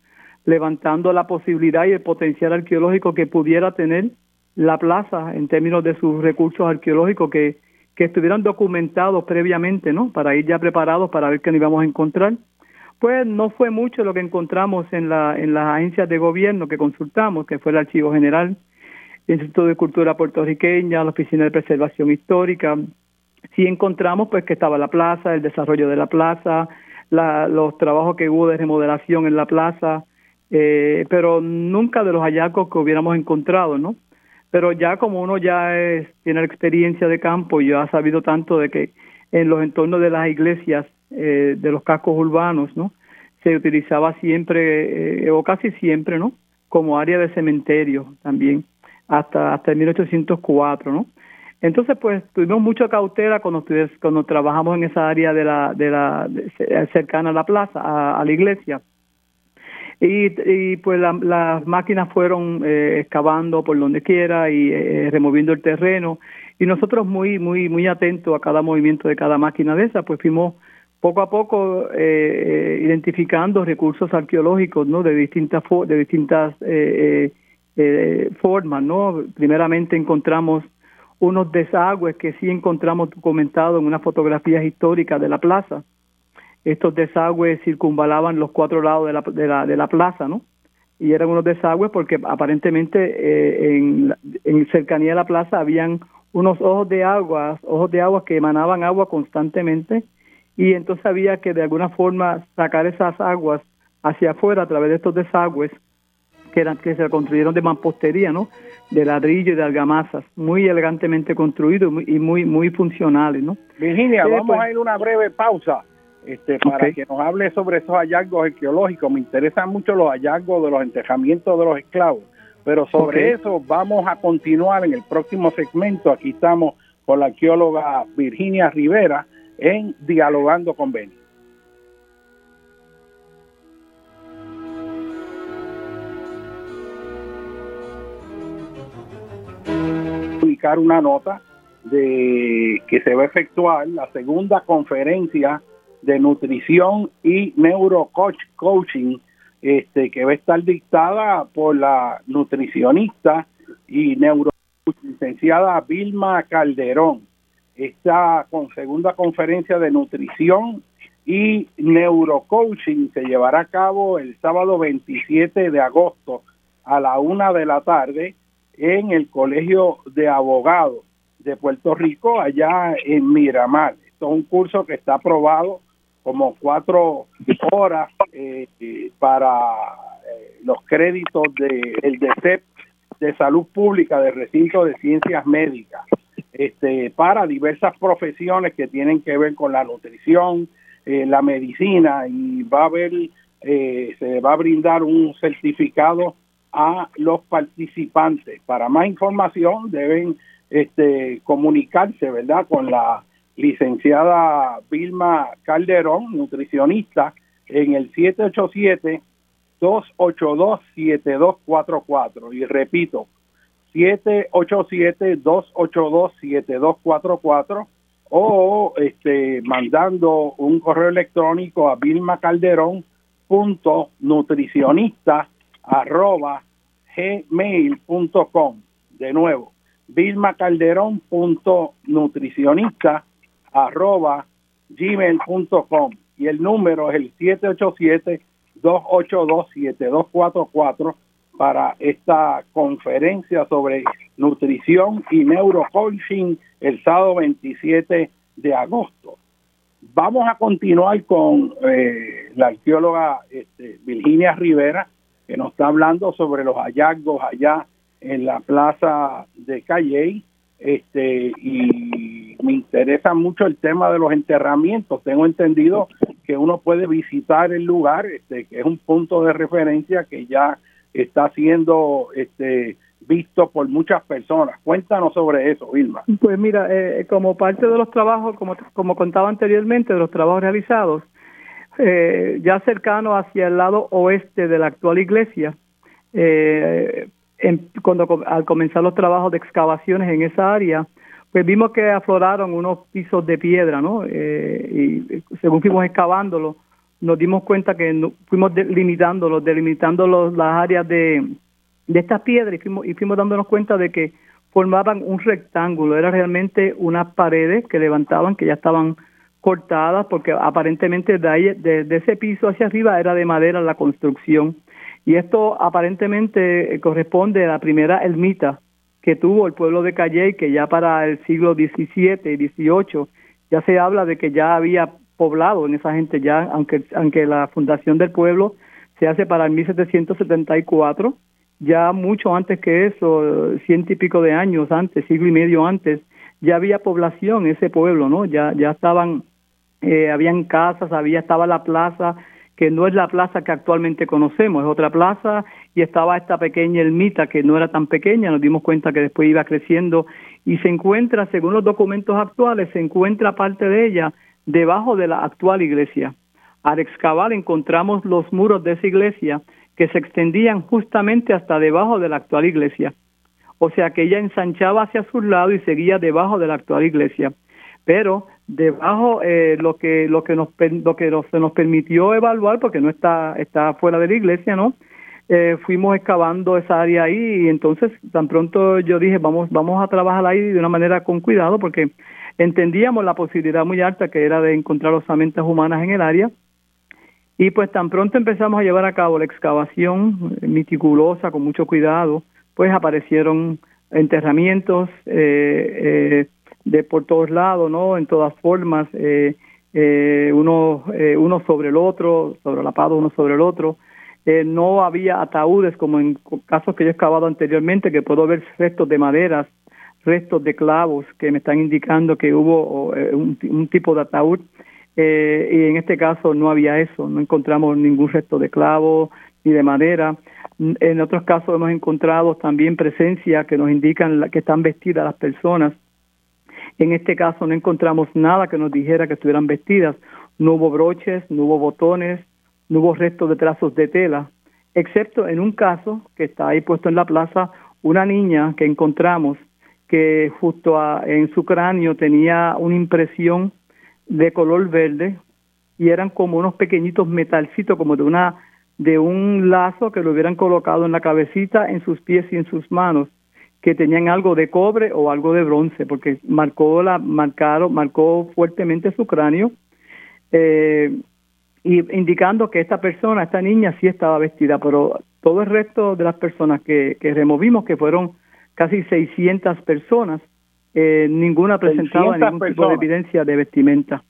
levantando la posibilidad y el potencial arqueológico que pudiera tener la plaza en términos de sus recursos arqueológicos que, que estuvieran documentados previamente, ¿no? Para ir ya preparados para ver qué nos íbamos a encontrar. Pues no fue mucho lo que encontramos en, la, en las agencias de gobierno que consultamos, que fue el Archivo General, Instituto de Cultura Puertorriqueña, la Oficina de Preservación Histórica. Sí encontramos pues que estaba la plaza, el desarrollo de la plaza, los trabajos que hubo de remodelación en la plaza, eh, pero nunca de los hallazgos que hubiéramos encontrado, ¿no? Pero ya como uno ya tiene la experiencia de campo y ha sabido tanto de que en los entornos de las iglesias, eh, de los cascos urbanos, ¿no? Se utilizaba siempre, eh, o casi siempre, ¿no? Como área de cementerio también hasta, hasta el 1804, ¿no? Entonces, pues tuvimos mucha cautela cuando, cuando trabajamos en esa área de la, de la cercana a la plaza, a, la iglesia. Y, pues las máquinas fueron eh, excavando por donde quiera y eh, removiendo el terreno. Y nosotros muy, muy, muy atentos a cada movimiento de cada máquina de esa, pues fuimos poco a poco eh, identificando recursos arqueológicos, ¿no? De distintas, de distintas formas, ¿no? Primeramente encontramos unos desagües que sí encontramos documentados en unas fotografías históricas de la plaza estos desagües circunvalaban los cuatro lados de la, de la, plaza, ¿no? Y eran unos desagües porque aparentemente eh, en, en cercanía de la plaza habían unos ojos de agua, ojos de agua que emanaban agua constantemente y entonces había que de alguna forma sacar esas aguas hacia afuera a través de estos desagües que eran que se construyeron de mampostería, ¿no? De ladrillo y de argamasas, muy elegantemente construidos y muy muy funcionales, ¿no? Virginia, vamos pues a ir a una breve pausa este, para que nos hable sobre esos hallazgos arqueológicos. Me interesan mucho los hallazgos de los enterramientos de los esclavos, pero sobre eso vamos a continuar en el próximo segmento. Aquí estamos con la arqueóloga Virginia Rivera en Dialogando con Beni. Publicar una nota de que se va a efectuar la segunda conferencia de nutrición y neurocoaching este, que va a estar dictada por la nutricionista y neuro licenciada Vilma Calderón. Esta con segunda conferencia de nutrición y neurocoaching se llevará a cabo el sábado 27 de agosto a la una de la tarde en el Colegio de Abogados de Puerto Rico, allá en Miramar. Esto es un curso que está aprobado como cuatro horas eh, para eh, los créditos del de, DECEP de salud pública del recinto de ciencias médicas este para diversas profesiones que tienen que ver con la nutrición eh, la medicina y va a haber se va a brindar un certificado a los participantes para más información deben este comunicarse verdad con la licenciada Vilma Calderón, nutricionista, en el 787-282-7244. Y repito, 787-282-7244 o este, mandando un correo electrónico a Vilma Calderón punto nutricionista arroba gmail.com de nuevo Vilma Calderón punto nutricionista arroba gmail.com y el número es el 787-282-7244 para esta conferencia sobre nutrición y neurocoaching el sábado 27 de agosto. Vamos a continuar con eh, la arqueóloga este, Virginia Rivera, que nos está hablando sobre los hallazgos allá en la plaza de Calley, este, y me interesa mucho el tema de los enterramientos. Tengo entendido que uno puede visitar el lugar, este, que es un punto de referencia que ya está siendo este, visto por muchas personas. Cuéntanos sobre eso, Vilma. Pues mira, eh, como parte de los trabajos, como, como contaba anteriormente, de los trabajos realizados, eh, ya cercano hacia el lado oeste de la actual iglesia, eh, cuando al comenzar los trabajos de excavaciones en esa área, pues vimos que afloraron unos pisos de piedra, ¿no? Eh, y según fuimos excavándolos, nos dimos cuenta que fuimos delimitándolos, delimitando las áreas de, de estas piedras y fuimos, y fuimos dándonos cuenta de que formaban un rectángulo, era realmente unas paredes que levantaban, que ya estaban cortadas, porque aparentemente de, ahí, de, ese piso hacia arriba era de madera la construcción. Y esto aparentemente corresponde a la primera ermita que tuvo el pueblo de Calley, que ya para el siglo XVII y XVIII ya se habla de que ya había poblado en esa gente ya, aunque, aunque la fundación del pueblo se hace para el 1774, ya mucho antes que eso, ciento y pico de años antes, siglo y medio antes, ya había población ese pueblo, ¿no? Ya, ya estaban, eh, habían casas, había, estaba la plaza, que no es la plaza que actualmente conocemos, es otra plaza y estaba esta pequeña ermita que no era tan pequeña, nos dimos cuenta que después iba creciendo y se encuentra, según los documentos actuales, se encuentra parte de ella debajo de la actual iglesia. Al excavar encontramos los muros de esa iglesia que se extendían justamente hasta debajo de la actual iglesia. O sea que ella ensanchaba hacia sus lados y seguía debajo de la actual iglesia. Pero debajo eh, lo que lo que nos lo que nos, se nos permitió evaluar porque no está está fuera de la iglesia, ¿no? Eh, fuimos excavando esa área ahí y entonces tan pronto yo dije vamos vamos a trabajar ahí de una manera con cuidado porque entendíamos la posibilidad muy alta que era de encontrar osamentas humanas en el área y pues tan pronto empezamos a llevar a cabo la excavación meticulosa, con mucho cuidado, pues aparecieron enterramientos eh, eh, de por todos lados, ¿no? En todas formas, eh, eh uno, sobre el otro, sobrelapado uno sobre el otro. no había ataúdes como en casos que yo he excavado anteriormente, que puedo ver restos de maderas, restos de clavos que me están indicando que hubo un, un tipo de ataúd eh, y en este caso no había eso, no encontramos ningún resto de clavo ni de madera. En otros casos hemos encontrado también presencia que nos indican que están vestidas las personas. En este caso no encontramos nada que nos dijera que estuvieran vestidas. No hubo broches, no hubo botones, no hubo restos de trazos de tela, excepto en un caso que está ahí puesto en la plaza, una niña que encontramos que justo en su cráneo tenía una impresión de color verde y eran como unos pequeñitos metalcitos como de una de un lazo que lo hubieran colocado en la cabecita, en sus pies y en sus manos, que tenían algo de cobre o algo de bronce, porque marcó la marcaron marcó fuertemente su cráneo eh, y indicando que esta persona, esta niña sí estaba vestida, pero todo el resto de las personas que, que removimos, que fueron casi 600 personas, eh, ninguna presentaba ningún tipo de evidencia de vestimenta.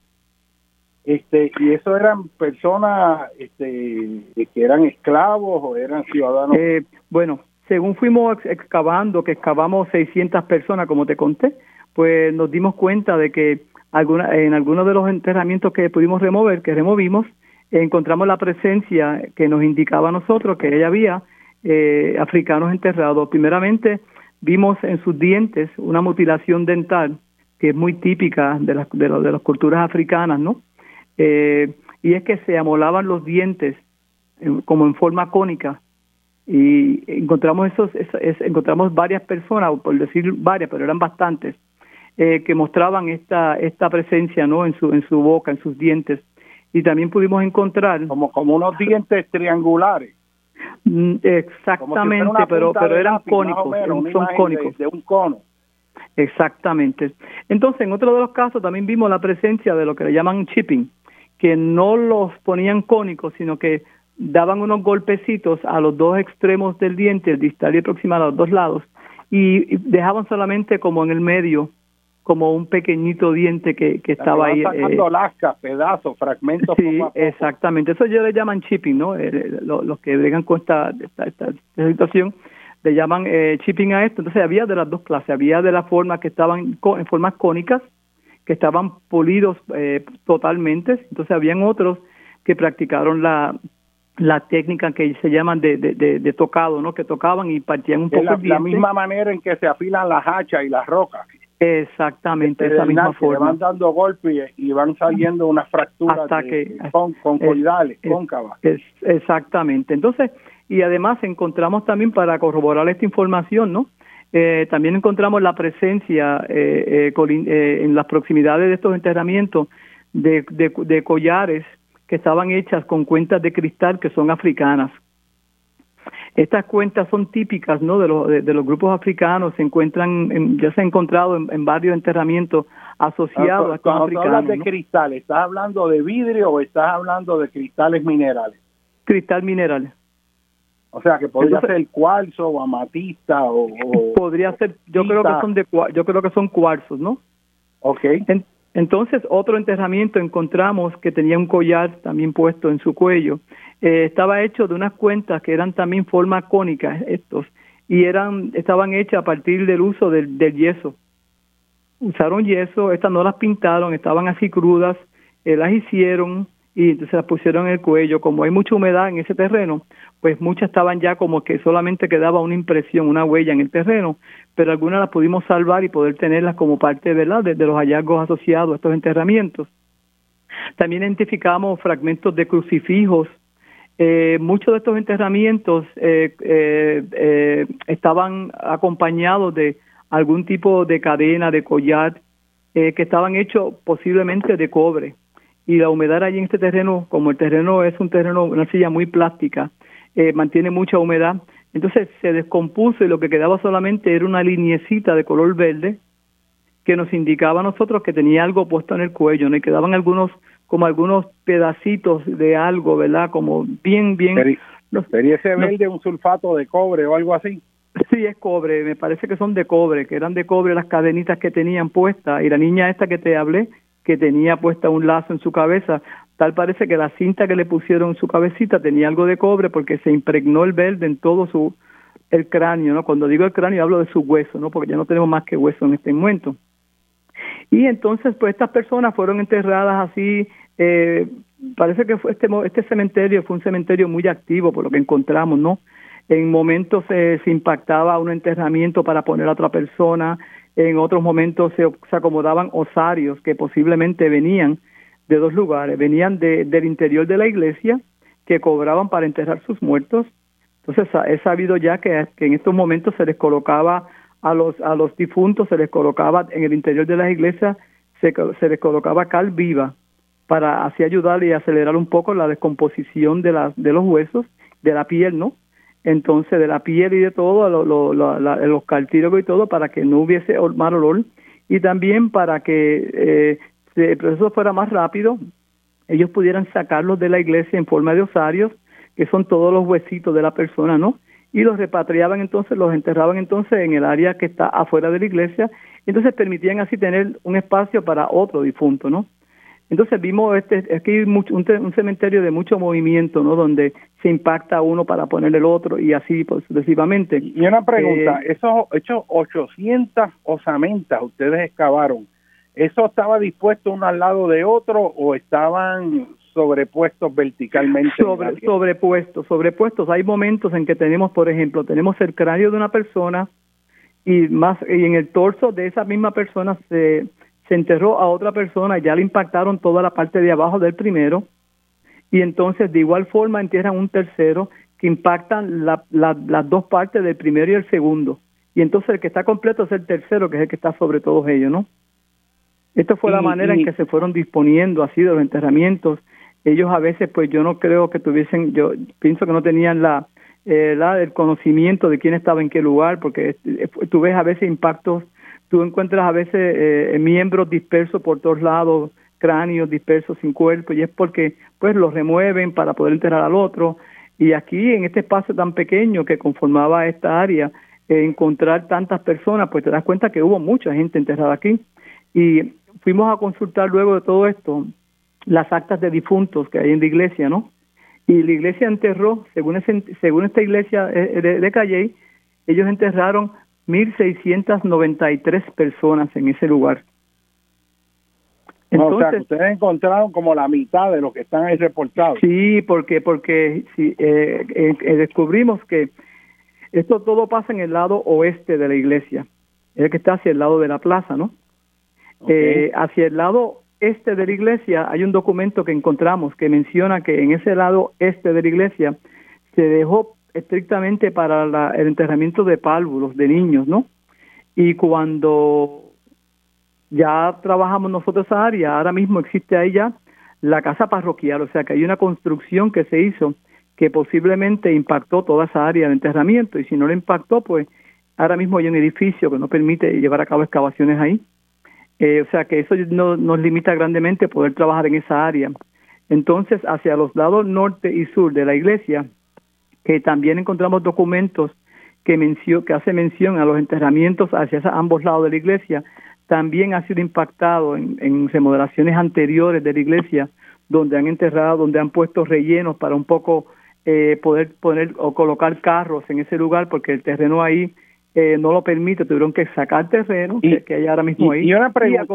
Este, y eso eran personas este, que eran esclavos o eran ciudadanos. Eh, bueno, según fuimos excavando, que excavamos 600 personas, como te conté, pues nos dimos cuenta de que en algunos de los enterramientos que pudimos remover, que removimos, encontramos la presencia que nos indicaba a nosotros que ella había eh, africanos enterrados. Primeramente, Vimos en sus dientes una mutilación dental que es muy típica de, las de, las culturas africanas, ¿no? Eh, y es que se amolaban los dientes como en forma cónica y encontramos esos, encontramos varias personas, por decir varias, pero eran bastantes, eh, que mostraban esta esta presencia, ¿no? En su en su boca, en sus dientes y también pudimos encontrar como como unos dientes triangulares Mm, exactamente, pero pero eran cónicos, son cónicos. De, un cono. Exactamente. Entonces, en otro de los casos también vimos la presencia de lo que le llaman chipping, que no los ponían cónicos, sino que daban unos golpecitos a los dos extremos del diente, el distal y el proximal, a los dos lados, y dejaban solamente como en el medio como un pequeñito diente que, que estaba ahí. Sacando eh, lascas, pedazos, fragmentos. Sí, exactamente. Eso ellos le llaman chipping, ¿no? Eh, los, que bregan con esta, esta, situación le llaman eh, chipping a esto. Entonces había de las dos clases. Había de la forma que estaban en formas cónicas, que estaban polidos eh, totalmente. Entonces habían otros que practicaron la la técnica que se llaman de, de, de, tocado, ¿no? Que tocaban y partían un poco la, la misma manera en que se afilan las hachas y las rocas. Exactamente, esa misma forma. van dando golpes y van saliendo unas fracturas Hasta que, con, concoidales, cóncavas. exactamente. Entonces, y además encontramos también para corroborar esta información, ¿no? Eh, también encontramos la presencia eh, eh, en las proximidades de estos enterramientos de, de collares que estaban hechas con cuentas de cristal que son africanas. Estas cuentas son típicas ¿no? de, los, de, los grupos africanos, se encuentran, ya se ha encontrado en, varios enterramientos asociados a estos Cuando hablas de cristal, ¿estás hablando de vidrio o estás hablando de cristales minerales? Cristal mineral. O sea, que podría ser cuarzo o amatista o, podría ser, yo creo que son de yo creo que son cuarzos, ¿no? Okay. Entonces, otro enterramiento encontramos que tenía un collar también puesto en su cuello. Eh, estaba hecho de unas cuentas que eran también forma cónica estos y eran estaban hechas a partir del uso del, yeso. Usaron yeso estas no las pintaron estaban así crudas eh, las hicieron y entonces las pusieron en el cuello. Como hay mucha humedad en ese terreno pues muchas estaban ya como que solamente quedaba una impresión una huella en el terreno pero algunas las pudimos salvar y poder tenerlas como parte verdad de los hallazgos asociados a estos enterramientos. También identificamos fragmentos de crucifijos. Eh, muchos de estos enterramientos eh, eh, estaban acompañados de algún tipo de cadena, de collar, que estaban hechos posiblemente de cobre. Y la humedad allí en este terreno, como el terreno es un terreno, una silla muy plástica, mantiene mucha humedad, entonces se descompuso y lo que quedaba solamente era una liniecita de color verde que nos indicaba a nosotros que tenía algo puesto en el cuello, ¿no? Y quedaban algunos como algunos pedacitos de algo, ¿verdad? Como bien, bien... ¿Sería ese verde un sulfato de cobre o algo así? Sí, es cobre, me parece que son de cobre, que eran de cobre las cadenitas que tenían puestas. Y la niña esta que te hablé, que tenía puesta un lazo en su cabeza, tal parece que la cinta que le pusieron en su cabecita tenía algo de cobre porque se impregnó el verde en todo su el cráneo, ¿no? Cuando digo el cráneo hablo de su hueso, ¿no? Porque ya no tenemos más que hueso en este momento. Y entonces, pues estas personas fueron enterradas así eh, parece que fue este, este cementerio fue un cementerio muy activo por lo que encontramos, ¿no? En momentos se impactaba un enterramiento para poner a otra persona, en otros momentos se, acomodaban osarios que posiblemente venían de dos lugares, venían de, del interior de la iglesia que cobraban para enterrar sus muertos. Entonces he sabido ya que, en estos momentos se les colocaba a los a los difuntos, se les colocaba en el interior de las iglesias, se, se les colocaba cal viva para así ayudar y acelerar un poco la descomposición de, la, de los huesos, de la piel, ¿no? Entonces, de la piel y de todo, lo, los cartílagos y todo, para que no hubiese mal olor y también para que eh, el proceso fuera más rápido, ellos pudieran sacarlos de la iglesia en forma de osarios, que son todos los huesitos de la persona, ¿no? Y los repatriaban entonces, los enterraban entonces en el área que está afuera de la iglesia, entonces permitían así tener un espacio para otro difunto, ¿no? Entonces vimos este, aquí un, un, cementerio de mucho movimiento, ¿no? Donde se impacta uno para poner el otro y así pues, sucesivamente. Y una pregunta, eh, esos, esos 800 osamentas ustedes excavaron, ¿eso estaba dispuesto uno al lado de otro o estaban sobrepuestos verticalmente? Sobre, sobrepuestos, sobrepuestos. Hay momentos en que tenemos, por ejemplo, tenemos el cráneo de una persona y más y en el torso de esa misma persona se se enterró a otra persona, ya le impactaron toda la parte de abajo del primero, y entonces de igual forma entierran un tercero que impactan las dos partes del primero y el segundo. Y entonces el que está completo es el tercero, que es el que está sobre todos ellos, ¿no? Esta fue la manera en que se fueron disponiendo así de los enterramientos. Ellos a veces, pues yo no creo que tuviesen, yo pienso que no tenían la, eh, la el conocimiento de quién estaba en qué lugar, porque eh, tú ves a veces impactos tú encuentras a veces eh, miembros dispersos por todos lados, cráneos dispersos sin cuerpo, y es porque pues los remueven para poder enterrar al otro. Y aquí, en este espacio tan pequeño que conformaba esta área, eh, encontrar tantas personas, pues te das cuenta que hubo mucha gente enterrada aquí. Y fuimos a consultar luego de todo esto las actas de difuntos que hay en la iglesia, ¿no? Y la iglesia enterró, según, según esta iglesia eh, de, de Calle, ellos enterraron 1.693 personas en ese lugar. Entonces, o sea, ustedes encontraron como la mitad de lo que están ahí reportados. Sí, porque porque sí, eh, eh, eh, descubrimos que esto todo pasa en el lado oeste de la iglesia, es el que está hacia el lado de la plaza, ¿no? Hacia el lado este de la iglesia hay un documento que encontramos que menciona que en ese lado este de la iglesia se dejó estrictamente para el enterramiento de pálvulos de niños, ¿no? Y cuando ya trabajamos nosotros esa área, ahora mismo existe ahí ya la casa parroquial, o sea que hay una construcción que se hizo que posiblemente impactó toda esa área de enterramiento y si no lo impactó, pues ahora mismo hay un edificio que no permite llevar a cabo excavaciones ahí. Eh, o sea que eso no, nos limita grandemente poder trabajar en esa área. Entonces, hacia los lados norte y sur de la iglesia, que también encontramos documentos que, mencio, que hace mención a los enterramientos hacia ambos lados de la iglesia, también ha sido impactado en, remodelaciones anteriores de la iglesia, donde han enterrado, donde han puesto rellenos para un poco eh, poder poner o colocar carros en ese lugar, porque el terreno ahí eh, no lo permite, tuvieron que sacar terreno que, hay ahora mismo ahí. Y una, pregunta,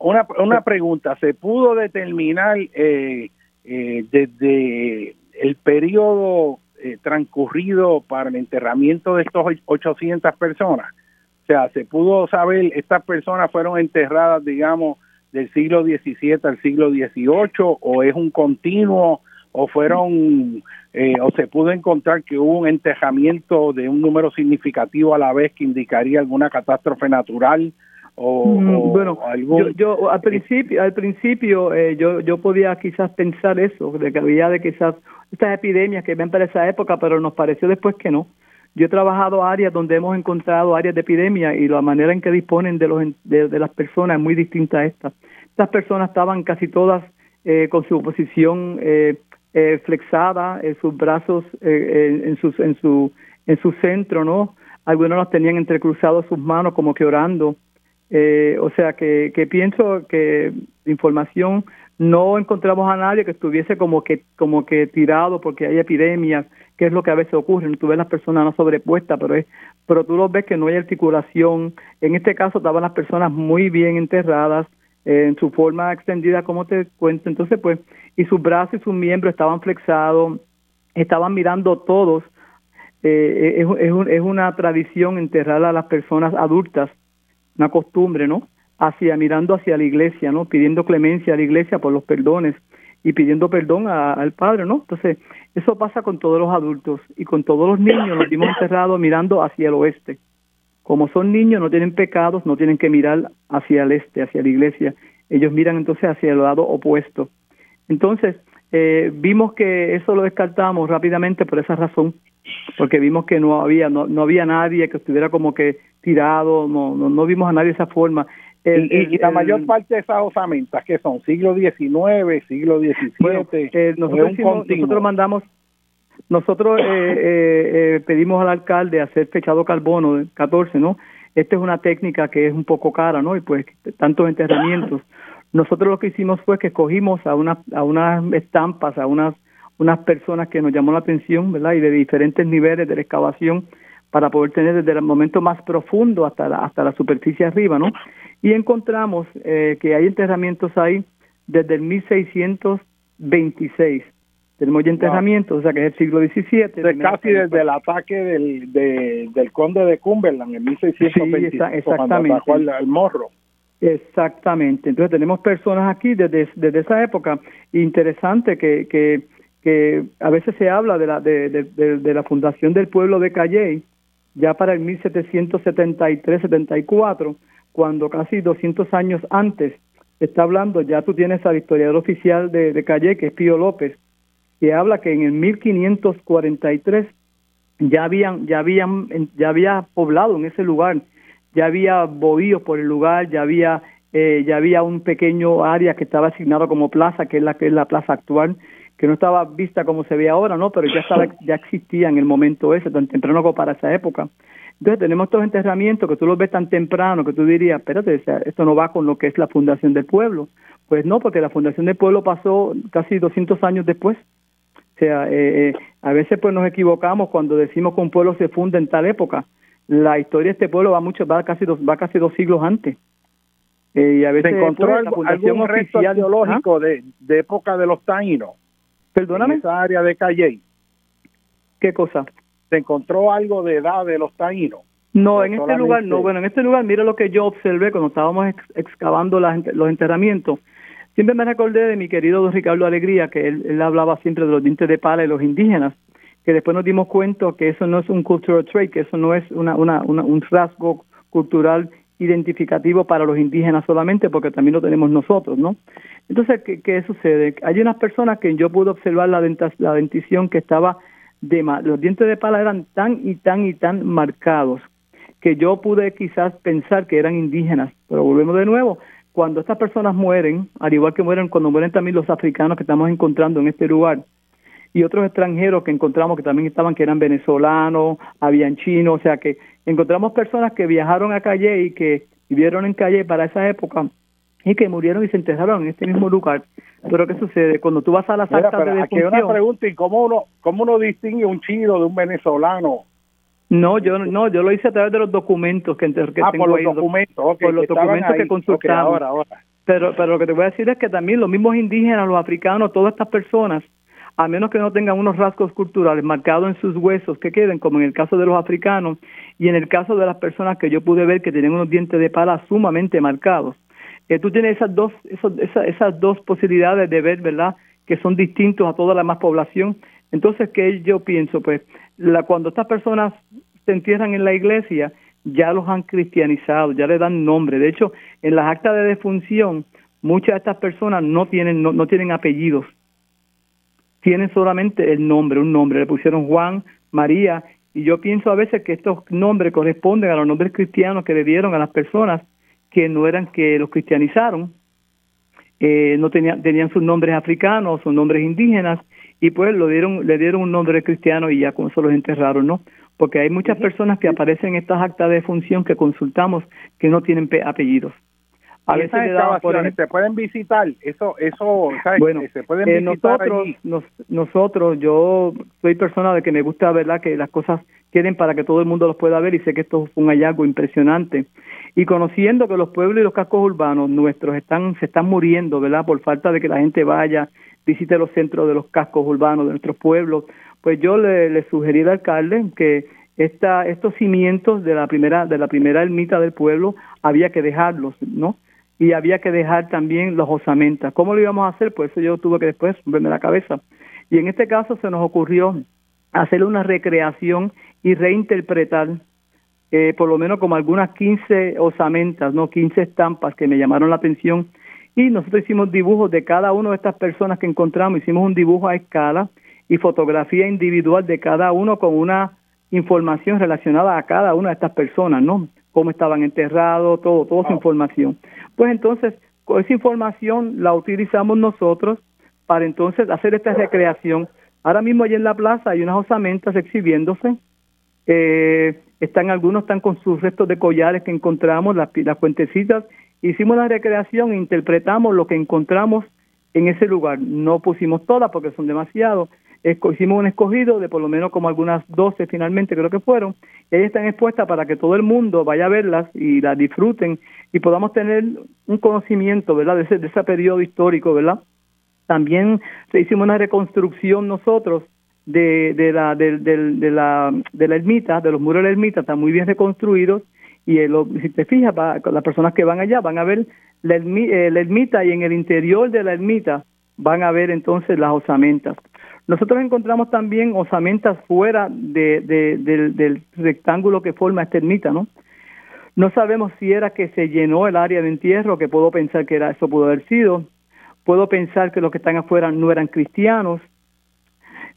una, una pregunta, ¿se pudo determinar eh, desde el periodo eh, transcurrido para el enterramiento de estos 800 personas. O sea, se pudo saber, estas personas fueron enterradas, digamos, del siglo XVII al siglo XVIII o es un continuo o fueron eh, o se pudo encontrar que hubo un enterramiento de un número significativo a la vez que indicaría alguna catástrofe natural o, mm, bueno yo, al principio al principio eh, yo yo podía quizás pensar eso de que había de quizás estas epidemias que ven para esa época pero nos pareció después que no. Yo he trabajado áreas donde hemos encontrado áreas de epidemia y la manera en que disponen de los de, de las personas es muy distinta a esta. Estas personas estaban casi todas eh, con su posición eh, eh, flexada, en sus brazos eh, en, sus, en, su, en su centro, ¿no? Algunos los tenían entrecruzados sus manos como que orando. Eh, o sea que, que pienso que información no encontramos a nadie que estuviese como que como que tirado porque hay epidemias, que es lo que a veces ocurre, tú ves las personas no sobrepuestas, pero es pero tú lo ves que no hay articulación. En este caso estaban las personas muy bien enterradas, en su forma extendida, como te cuento. Entonces, pues, y sus brazos y sus miembros estaban flexados, estaban mirando todos. Eh, es, es, es, una tradición enterrar a las personas adultas, una costumbre, ¿no? Hacia, mirando hacia la iglesia, ¿no? Pidiendo clemencia a la iglesia por los perdones y pidiendo perdón al Padre, ¿no? Entonces, eso pasa con todos los adultos y con todos los niños, nos vimos enterrados mirando hacia el oeste. Como son niños, no tienen pecados, no tienen que mirar hacia el este, hacia la iglesia. Ellos miran entonces hacia el lado opuesto. Entonces, eh, vimos que eso lo descartamos rápidamente por esa razón, porque vimos que no había no, no había nadie que estuviera como que tirado, no, no, no vimos a nadie de esa forma. y, la mayor parte de esas osamentas que son siglo XIX, siglo XVII, eh, nosotros, nosotros mandamos nosotros eh, eh, eh, pedimos al alcalde hacer fechado carbono 14, ¿no? Esta es una técnica que es un poco cara, ¿no? Y pues tantos enterramientos. Nosotros lo que hicimos fue que escogimos a, una, a unas estampas, a unas, unas personas que nos llamó la atención, ¿verdad? Y de diferentes niveles de la excavación para poder tener desde el momento más profundo hasta la, hasta la superficie arriba, ¿no? Y encontramos eh, que hay enterramientos ahí desde el 1626 tenemos ya enterramientos, o sea que es el siglo XVII. casi desde el ataque del, del conde de Cumberland en 1625, sí, exactamente. cuando el, morro. Exactamente. Entonces tenemos personas aquí desde, esa época. Interesante que, a veces se habla de la, de la fundación del pueblo de Calley, ya para el 1773-74, cuando casi 200 años antes está hablando, ya tú tienes al historiador oficial de, de Calle, que es Pío López, que habla que en el 1543 ya habían ya habían ya había poblado en ese lugar, ya había bohíos por el lugar, ya había eh, ya había un pequeño área que estaba asignado como plaza, que es la que es la plaza actual, que no estaba vista como se ve ahora, ¿no? Pero ya estaba ya existía en el momento ese, tan temprano como para esa época. Entonces tenemos estos enterramientos que tú los ves tan temprano que tú dirías, espérate, esto no va con lo que es la fundación del pueblo. Pues no, porque la fundación del pueblo pasó casi 200 años después sea, eh, eh, a veces pues nos equivocamos cuando decimos que un pueblo se funda en tal época. La historia de este pueblo va mucho, va casi dos, va casi dos siglos antes. Eh, y a veces ¿Se encontró pues, algún resto arqueológico de, de, época de los taínos? Perdóname. En esa área de Calle. ¿Qué cosa? ¿Se encontró algo de edad de los taínos? No, en este lugar no. Bueno, en este lugar, mira lo que yo observé cuando estábamos excavando los enterramientos. Siempre me recordé de mi querido don Ricardo Alegría, que él, hablaba siempre de los dientes de pala y los indígenas, que después nos dimos cuenta que eso no es un cultural trait, que eso no es una, una, un rasgo cultural identificativo para los indígenas solamente, porque también lo tenemos nosotros, ¿no? Entonces, ¿qué, qué sucede? Hay unas personas que yo pude observar la, la dentición que estaba de los dientes de pala eran tan y tan y tan marcados que yo pude quizás pensar que eran indígenas, pero volvemos de nuevo, cuando estas personas mueren, al igual que mueren cuando mueren también los africanos que estamos encontrando en este lugar, y otros extranjeros que encontramos que también estaban, que eran venezolanos, habían chinos, o sea que encontramos personas que viajaron a Calle y que vivieron en Calle para esa época y que murieron y se enterraron en este mismo lugar. Pero ¿qué sucede? Cuando tú vas a las actas de Aquí hay una pregunta, ¿y cómo uno, cómo uno distingue un chino de un venezolano? No, yo no, yo lo hice a través de los documentos que, que ah, tengo por los documentos, por los documentos que consultamos. Pero, pero lo que te voy a decir es que también los mismos indígenas, los africanos, todas estas personas, a menos que no tengan unos rasgos culturales marcados en sus huesos que queden, como en el caso de los africanos y en el caso de las personas que yo pude ver que tenían unos dientes de pala sumamente marcados. Eh, tú tienes esas dos, esas, esas dos posibilidades de ver, ¿verdad? que son distintos a toda la más población. Entonces, ¿qué yo pienso? Pues la, cuando estas personas se entierran en la iglesia, ya los han cristianizado, ya le dan nombre. De hecho, en las actas de defunción, muchas de estas personas no tienen, no, tienen apellidos, tienen solamente el nombre, un nombre. Le pusieron Juan, María, y yo pienso a veces que estos nombres corresponden a los nombres cristianos que le dieron a las personas que no eran que los cristianizaron, eh, no tenían, tenían sus nombres africanos, sus nombres indígenas, y pues lo dieron, le dieron un nombre cristiano y ya con eso los enterraron, ¿no? porque hay muchas personas que aparecen en estas actas de función que consultamos que no tienen apellidos. A veces se pueden visitar, eso, eso, Bueno, se pueden eh, nosotros, nosotros, yo soy persona de que me gusta, verdad, que las cosas quieren para que todo el mundo los pueda ver y sé que esto fue un hallazgo impresionante. Y conociendo que los pueblos y los cascos urbanos nuestros están, se están muriendo, verdad, por falta de que la gente vaya, visite los centros de los cascos urbanos de nuestros pueblos, pues yo le, le sugerí al alcalde que esta, estos cimientos de la primera de la primera ermita del pueblo había que dejarlos, ¿no? Y había que dejar también los osamentas. ¿Cómo lo íbamos a hacer? Pues eso yo tuve que después verme la cabeza. Y en este caso se nos ocurrió hacer una recreación y reinterpretar eh, por lo menos como algunas 15 osamentas, no 15 estampas que me llamaron la atención. Y nosotros hicimos dibujos de cada una de estas personas que encontramos, hicimos un dibujo a escala y fotografía individual de cada uno con una información relacionada a cada una de estas personas, ¿no? Cómo estaban enterrados, todo, toda esa información. Pues entonces, con esa información la utilizamos nosotros para entonces hacer esta recreación. Ahora mismo allí en la plaza hay unas osamentas exhibiéndose. Eh, están algunos están con sus restos de collares que encontramos, las, las cuentecitas. Hicimos la recreación e interpretamos lo que encontramos en ese lugar. No pusimos todas porque son demasiados, hicimos un escogido de por lo menos como algunas 12 finalmente creo que fueron, y ahí están expuestas para que todo el mundo vaya a verlas y las disfruten y podamos tener un conocimiento, ¿verdad?, de ese, de ese periodo histórico, ¿verdad? También se hicimos una reconstrucción nosotros de, de, la, de, de, la, de la ermita, de los muros de la ermita, están muy bien reconstruidos y si te fijas, las personas que van allá van a ver la, eh, la ermita y en el interior de la ermita van a ver entonces las osamentas. Nosotros encontramos también osamentas fuera de, del, rectángulo que forma esta ermita, ¿no? Sabemos si era que se llenó el área de entierro, que puedo pensar que era eso pudo haber sido. Puedo pensar que los que están afuera no eran cristianos.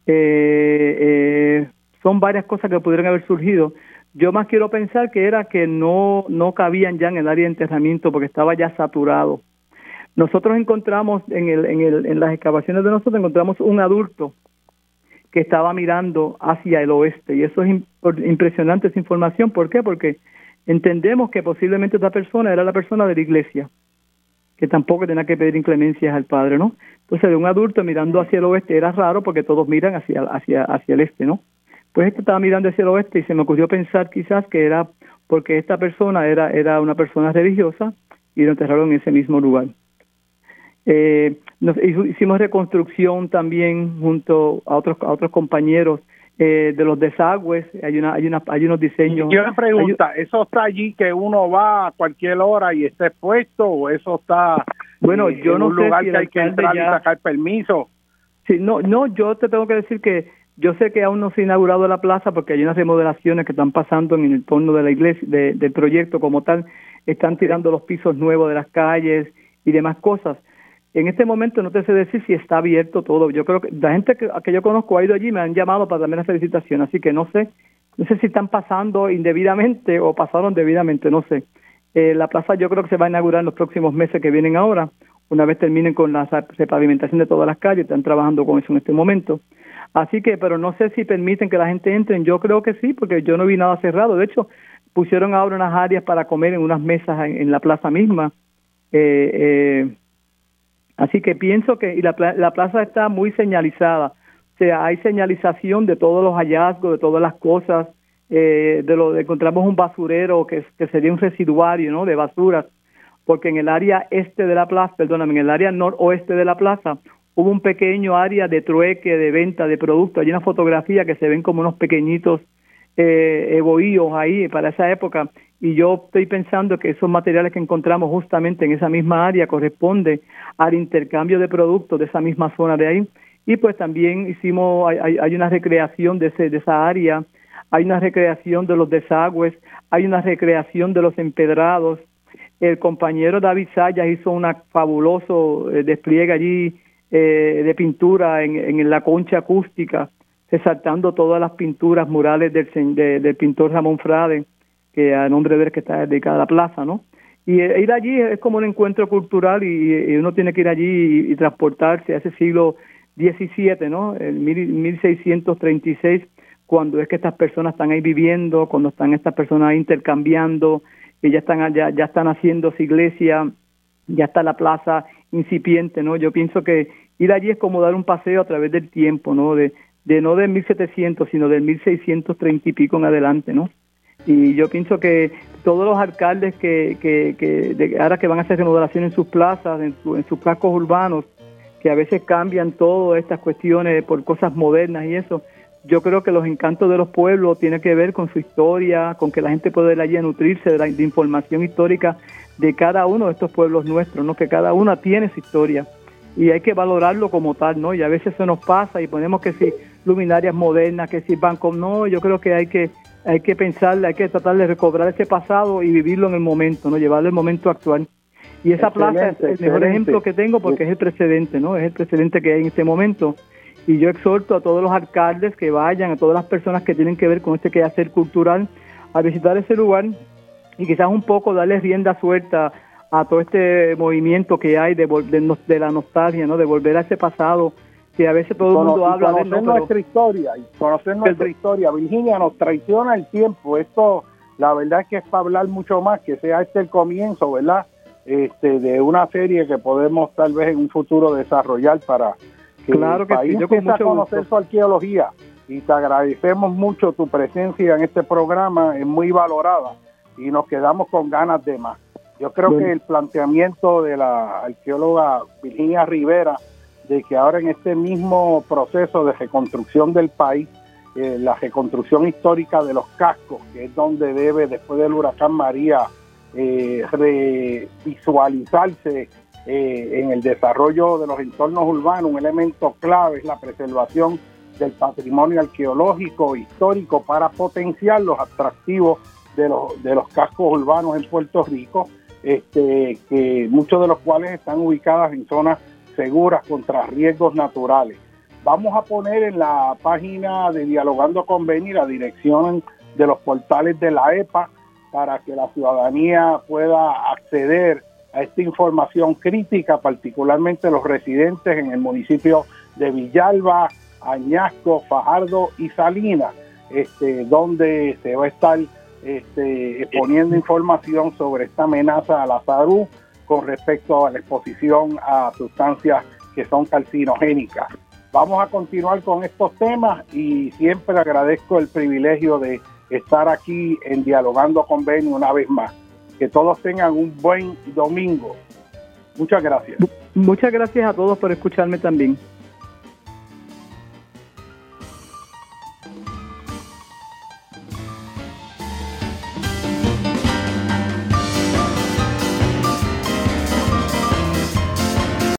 Eh, eh, son varias cosas que pudieron haber surgido. Yo más quiero pensar que era que no, no cabían ya en el área de enterramiento porque estaba ya saturado. Nosotros encontramos en, el, en, el, en las excavaciones de nosotros, encontramos un adulto que estaba mirando hacia el oeste y eso es impresionante esa información. ¿Por qué? Porque entendemos que posiblemente esta persona era la persona de la iglesia, que tampoco tenía que pedir inclemencias al Padre, ¿no? Entonces, de un adulto mirando hacia el oeste era raro porque todos miran hacia, hacia, hacia el este, ¿no? Pues este estaba mirando hacia el oeste y se me ocurrió pensar quizás que era porque esta persona era, era una persona religiosa y lo enterraron en ese mismo lugar. Eh, nos, hicimos reconstrucción también junto a otros a otros compañeros eh, de los desagües. Hay una hay una hay unos diseños. Y una pregunta, ¿eso está allí que uno va a cualquier hora y está expuesto o eso está bueno yo en no un lugar que hay que entrar y sacar permiso? Sí, no no yo te tengo que decir que yo sé que aún no se ha inaugurado la plaza porque hay unas remodelaciones que están pasando en el entorno de la iglesia, del proyecto como tal. Están tirando los pisos nuevos de las calles y demás cosas. En este momento no te sé decir si está abierto todo. Yo creo que la gente que, yo conozco ha ido allí me han llamado para darme la felicitación, así que no sé, no sé si están pasando indebidamente o pasaron debidamente, no sé. Eh, la plaza yo creo que se va a inaugurar en los próximos meses que vienen ahora, una vez terminen con la repavimentación de todas las calles, están trabajando con eso en este momento. Así que, pero no sé si permiten que la gente entre, yo creo que sí, porque yo no vi nada cerrado. De hecho, pusieron ahora unas áreas para comer en unas mesas en, la plaza misma. Eh, eh, Así que pienso que y la, la plaza está muy señalizada, o sea, hay señalización de todos los hallazgos, de todas las cosas, eh, de lo encontramos un basurero que, que sería un residuario, ¿no? De basuras, porque en el área este de la plaza, perdóname, en el área noroeste de la plaza hubo un pequeño área de trueque, de venta de productos. Hay una fotografía que se ven como unos pequeñitos eh, bohíos ahí para esa época y yo estoy pensando que esos materiales que encontramos justamente en esa misma área corresponde al intercambio de productos de esa misma zona de ahí. Y pues también hicimos hay, hay una recreación de, ese, de esa área hay una recreación de los desagües hay una recreación de los empedrados. El compañero David Sayas hizo un fabuloso eh, despliegue allí eh, de pintura en, en la concha acústica resaltando todas las pinturas murales del, del pintor Ramón Frade que a nombre de él que está dedicada a la plaza, ¿no? Y eh, ir allí es como un encuentro cultural y, uno tiene que ir allí y, transportarse a ese siglo XVII, ¿no? El 1636, cuando es que estas personas están ahí viviendo, cuando están estas personas intercambiando, que ya están ya, ya están haciéndose iglesia, ya está la plaza incipiente, ¿no? Yo pienso que ir allí es como dar un paseo a través del tiempo, ¿no? De, de no de 1700, sino del 1630 y pico en adelante, ¿no? Y yo pienso que todos los alcaldes que, que, que ahora que van a hacer remodelación en sus plazas, en, en sus cascos urbanos, que a veces cambian todas estas cuestiones por cosas modernas y eso, yo creo que los encantos de los pueblos tienen que ver con su historia, con que la gente puede ir allí a nutrirse de, la, de información histórica de cada uno de estos pueblos nuestros, ¿no? que cada uno tiene su historia y hay que valorarlo como tal, ¿no? Y a veces se nos pasa y ponemos que si luminarias modernas, que si bancos, no, yo creo que hay que hay que pensar, hay que tratar de recobrar ese pasado y vivirlo en el momento, no llevarlo al momento actual. Y esa plaza es el mejor ejemplo que tengo porque es el precedente, ¿no? Es el precedente que hay en este momento. Y yo exhorto a todos los alcaldes que vayan, a todas las personas que tienen que ver con este quehacer cultural, a visitar ese lugar y quizás un poco darle rienda suelta a todo este movimiento que hay de, de, la nostalgia, ¿no? De volver a ese pasado que a veces todo el mundo habla de nuestra historia conocer nuestra historia. Virginia nos traiciona el tiempo. Esto, la verdad es que es para hablar mucho más, que sea este el comienzo, ¿verdad? Este, de una serie que podemos tal vez en un futuro desarrollar para que claro el país sí, a conocer su arqueología. Y te agradecemos mucho tu presencia en este programa, es muy valorada y nos quedamos con ganas de más. Yo creo que el planteamiento de la arqueóloga Virginia Rivera de que ahora en este mismo proceso de reconstrucción del país, eh, la reconstrucción histórica de los cascos, que es donde debe, después del huracán María, eh, revisualizarse eh, en el desarrollo de los entornos urbanos, un elemento clave es la preservación del patrimonio arqueológico histórico para potenciar los atractivos de los, de los cascos urbanos en Puerto Rico, este, que muchos de los cuales están ubicados en zonas seguras contra riesgos naturales. Vamos a poner en la página de Dialogando con Beni la dirección de los portales de la EPA para que la ciudadanía pueda acceder a esta información crítica, particularmente los residentes en el municipio de Villalba, Añasco, Fajardo y Salinas, este, donde se va a estar este, poniendo información sobre esta amenaza a la salud con respecto a la exposición a sustancias que son carcinogénicas. Vamos a continuar con estos temas y siempre agradezco el privilegio de estar aquí en Dialogando con Ben una vez más. Que todos tengan un buen domingo. Muchas gracias. Muchas gracias a todos por escucharme también.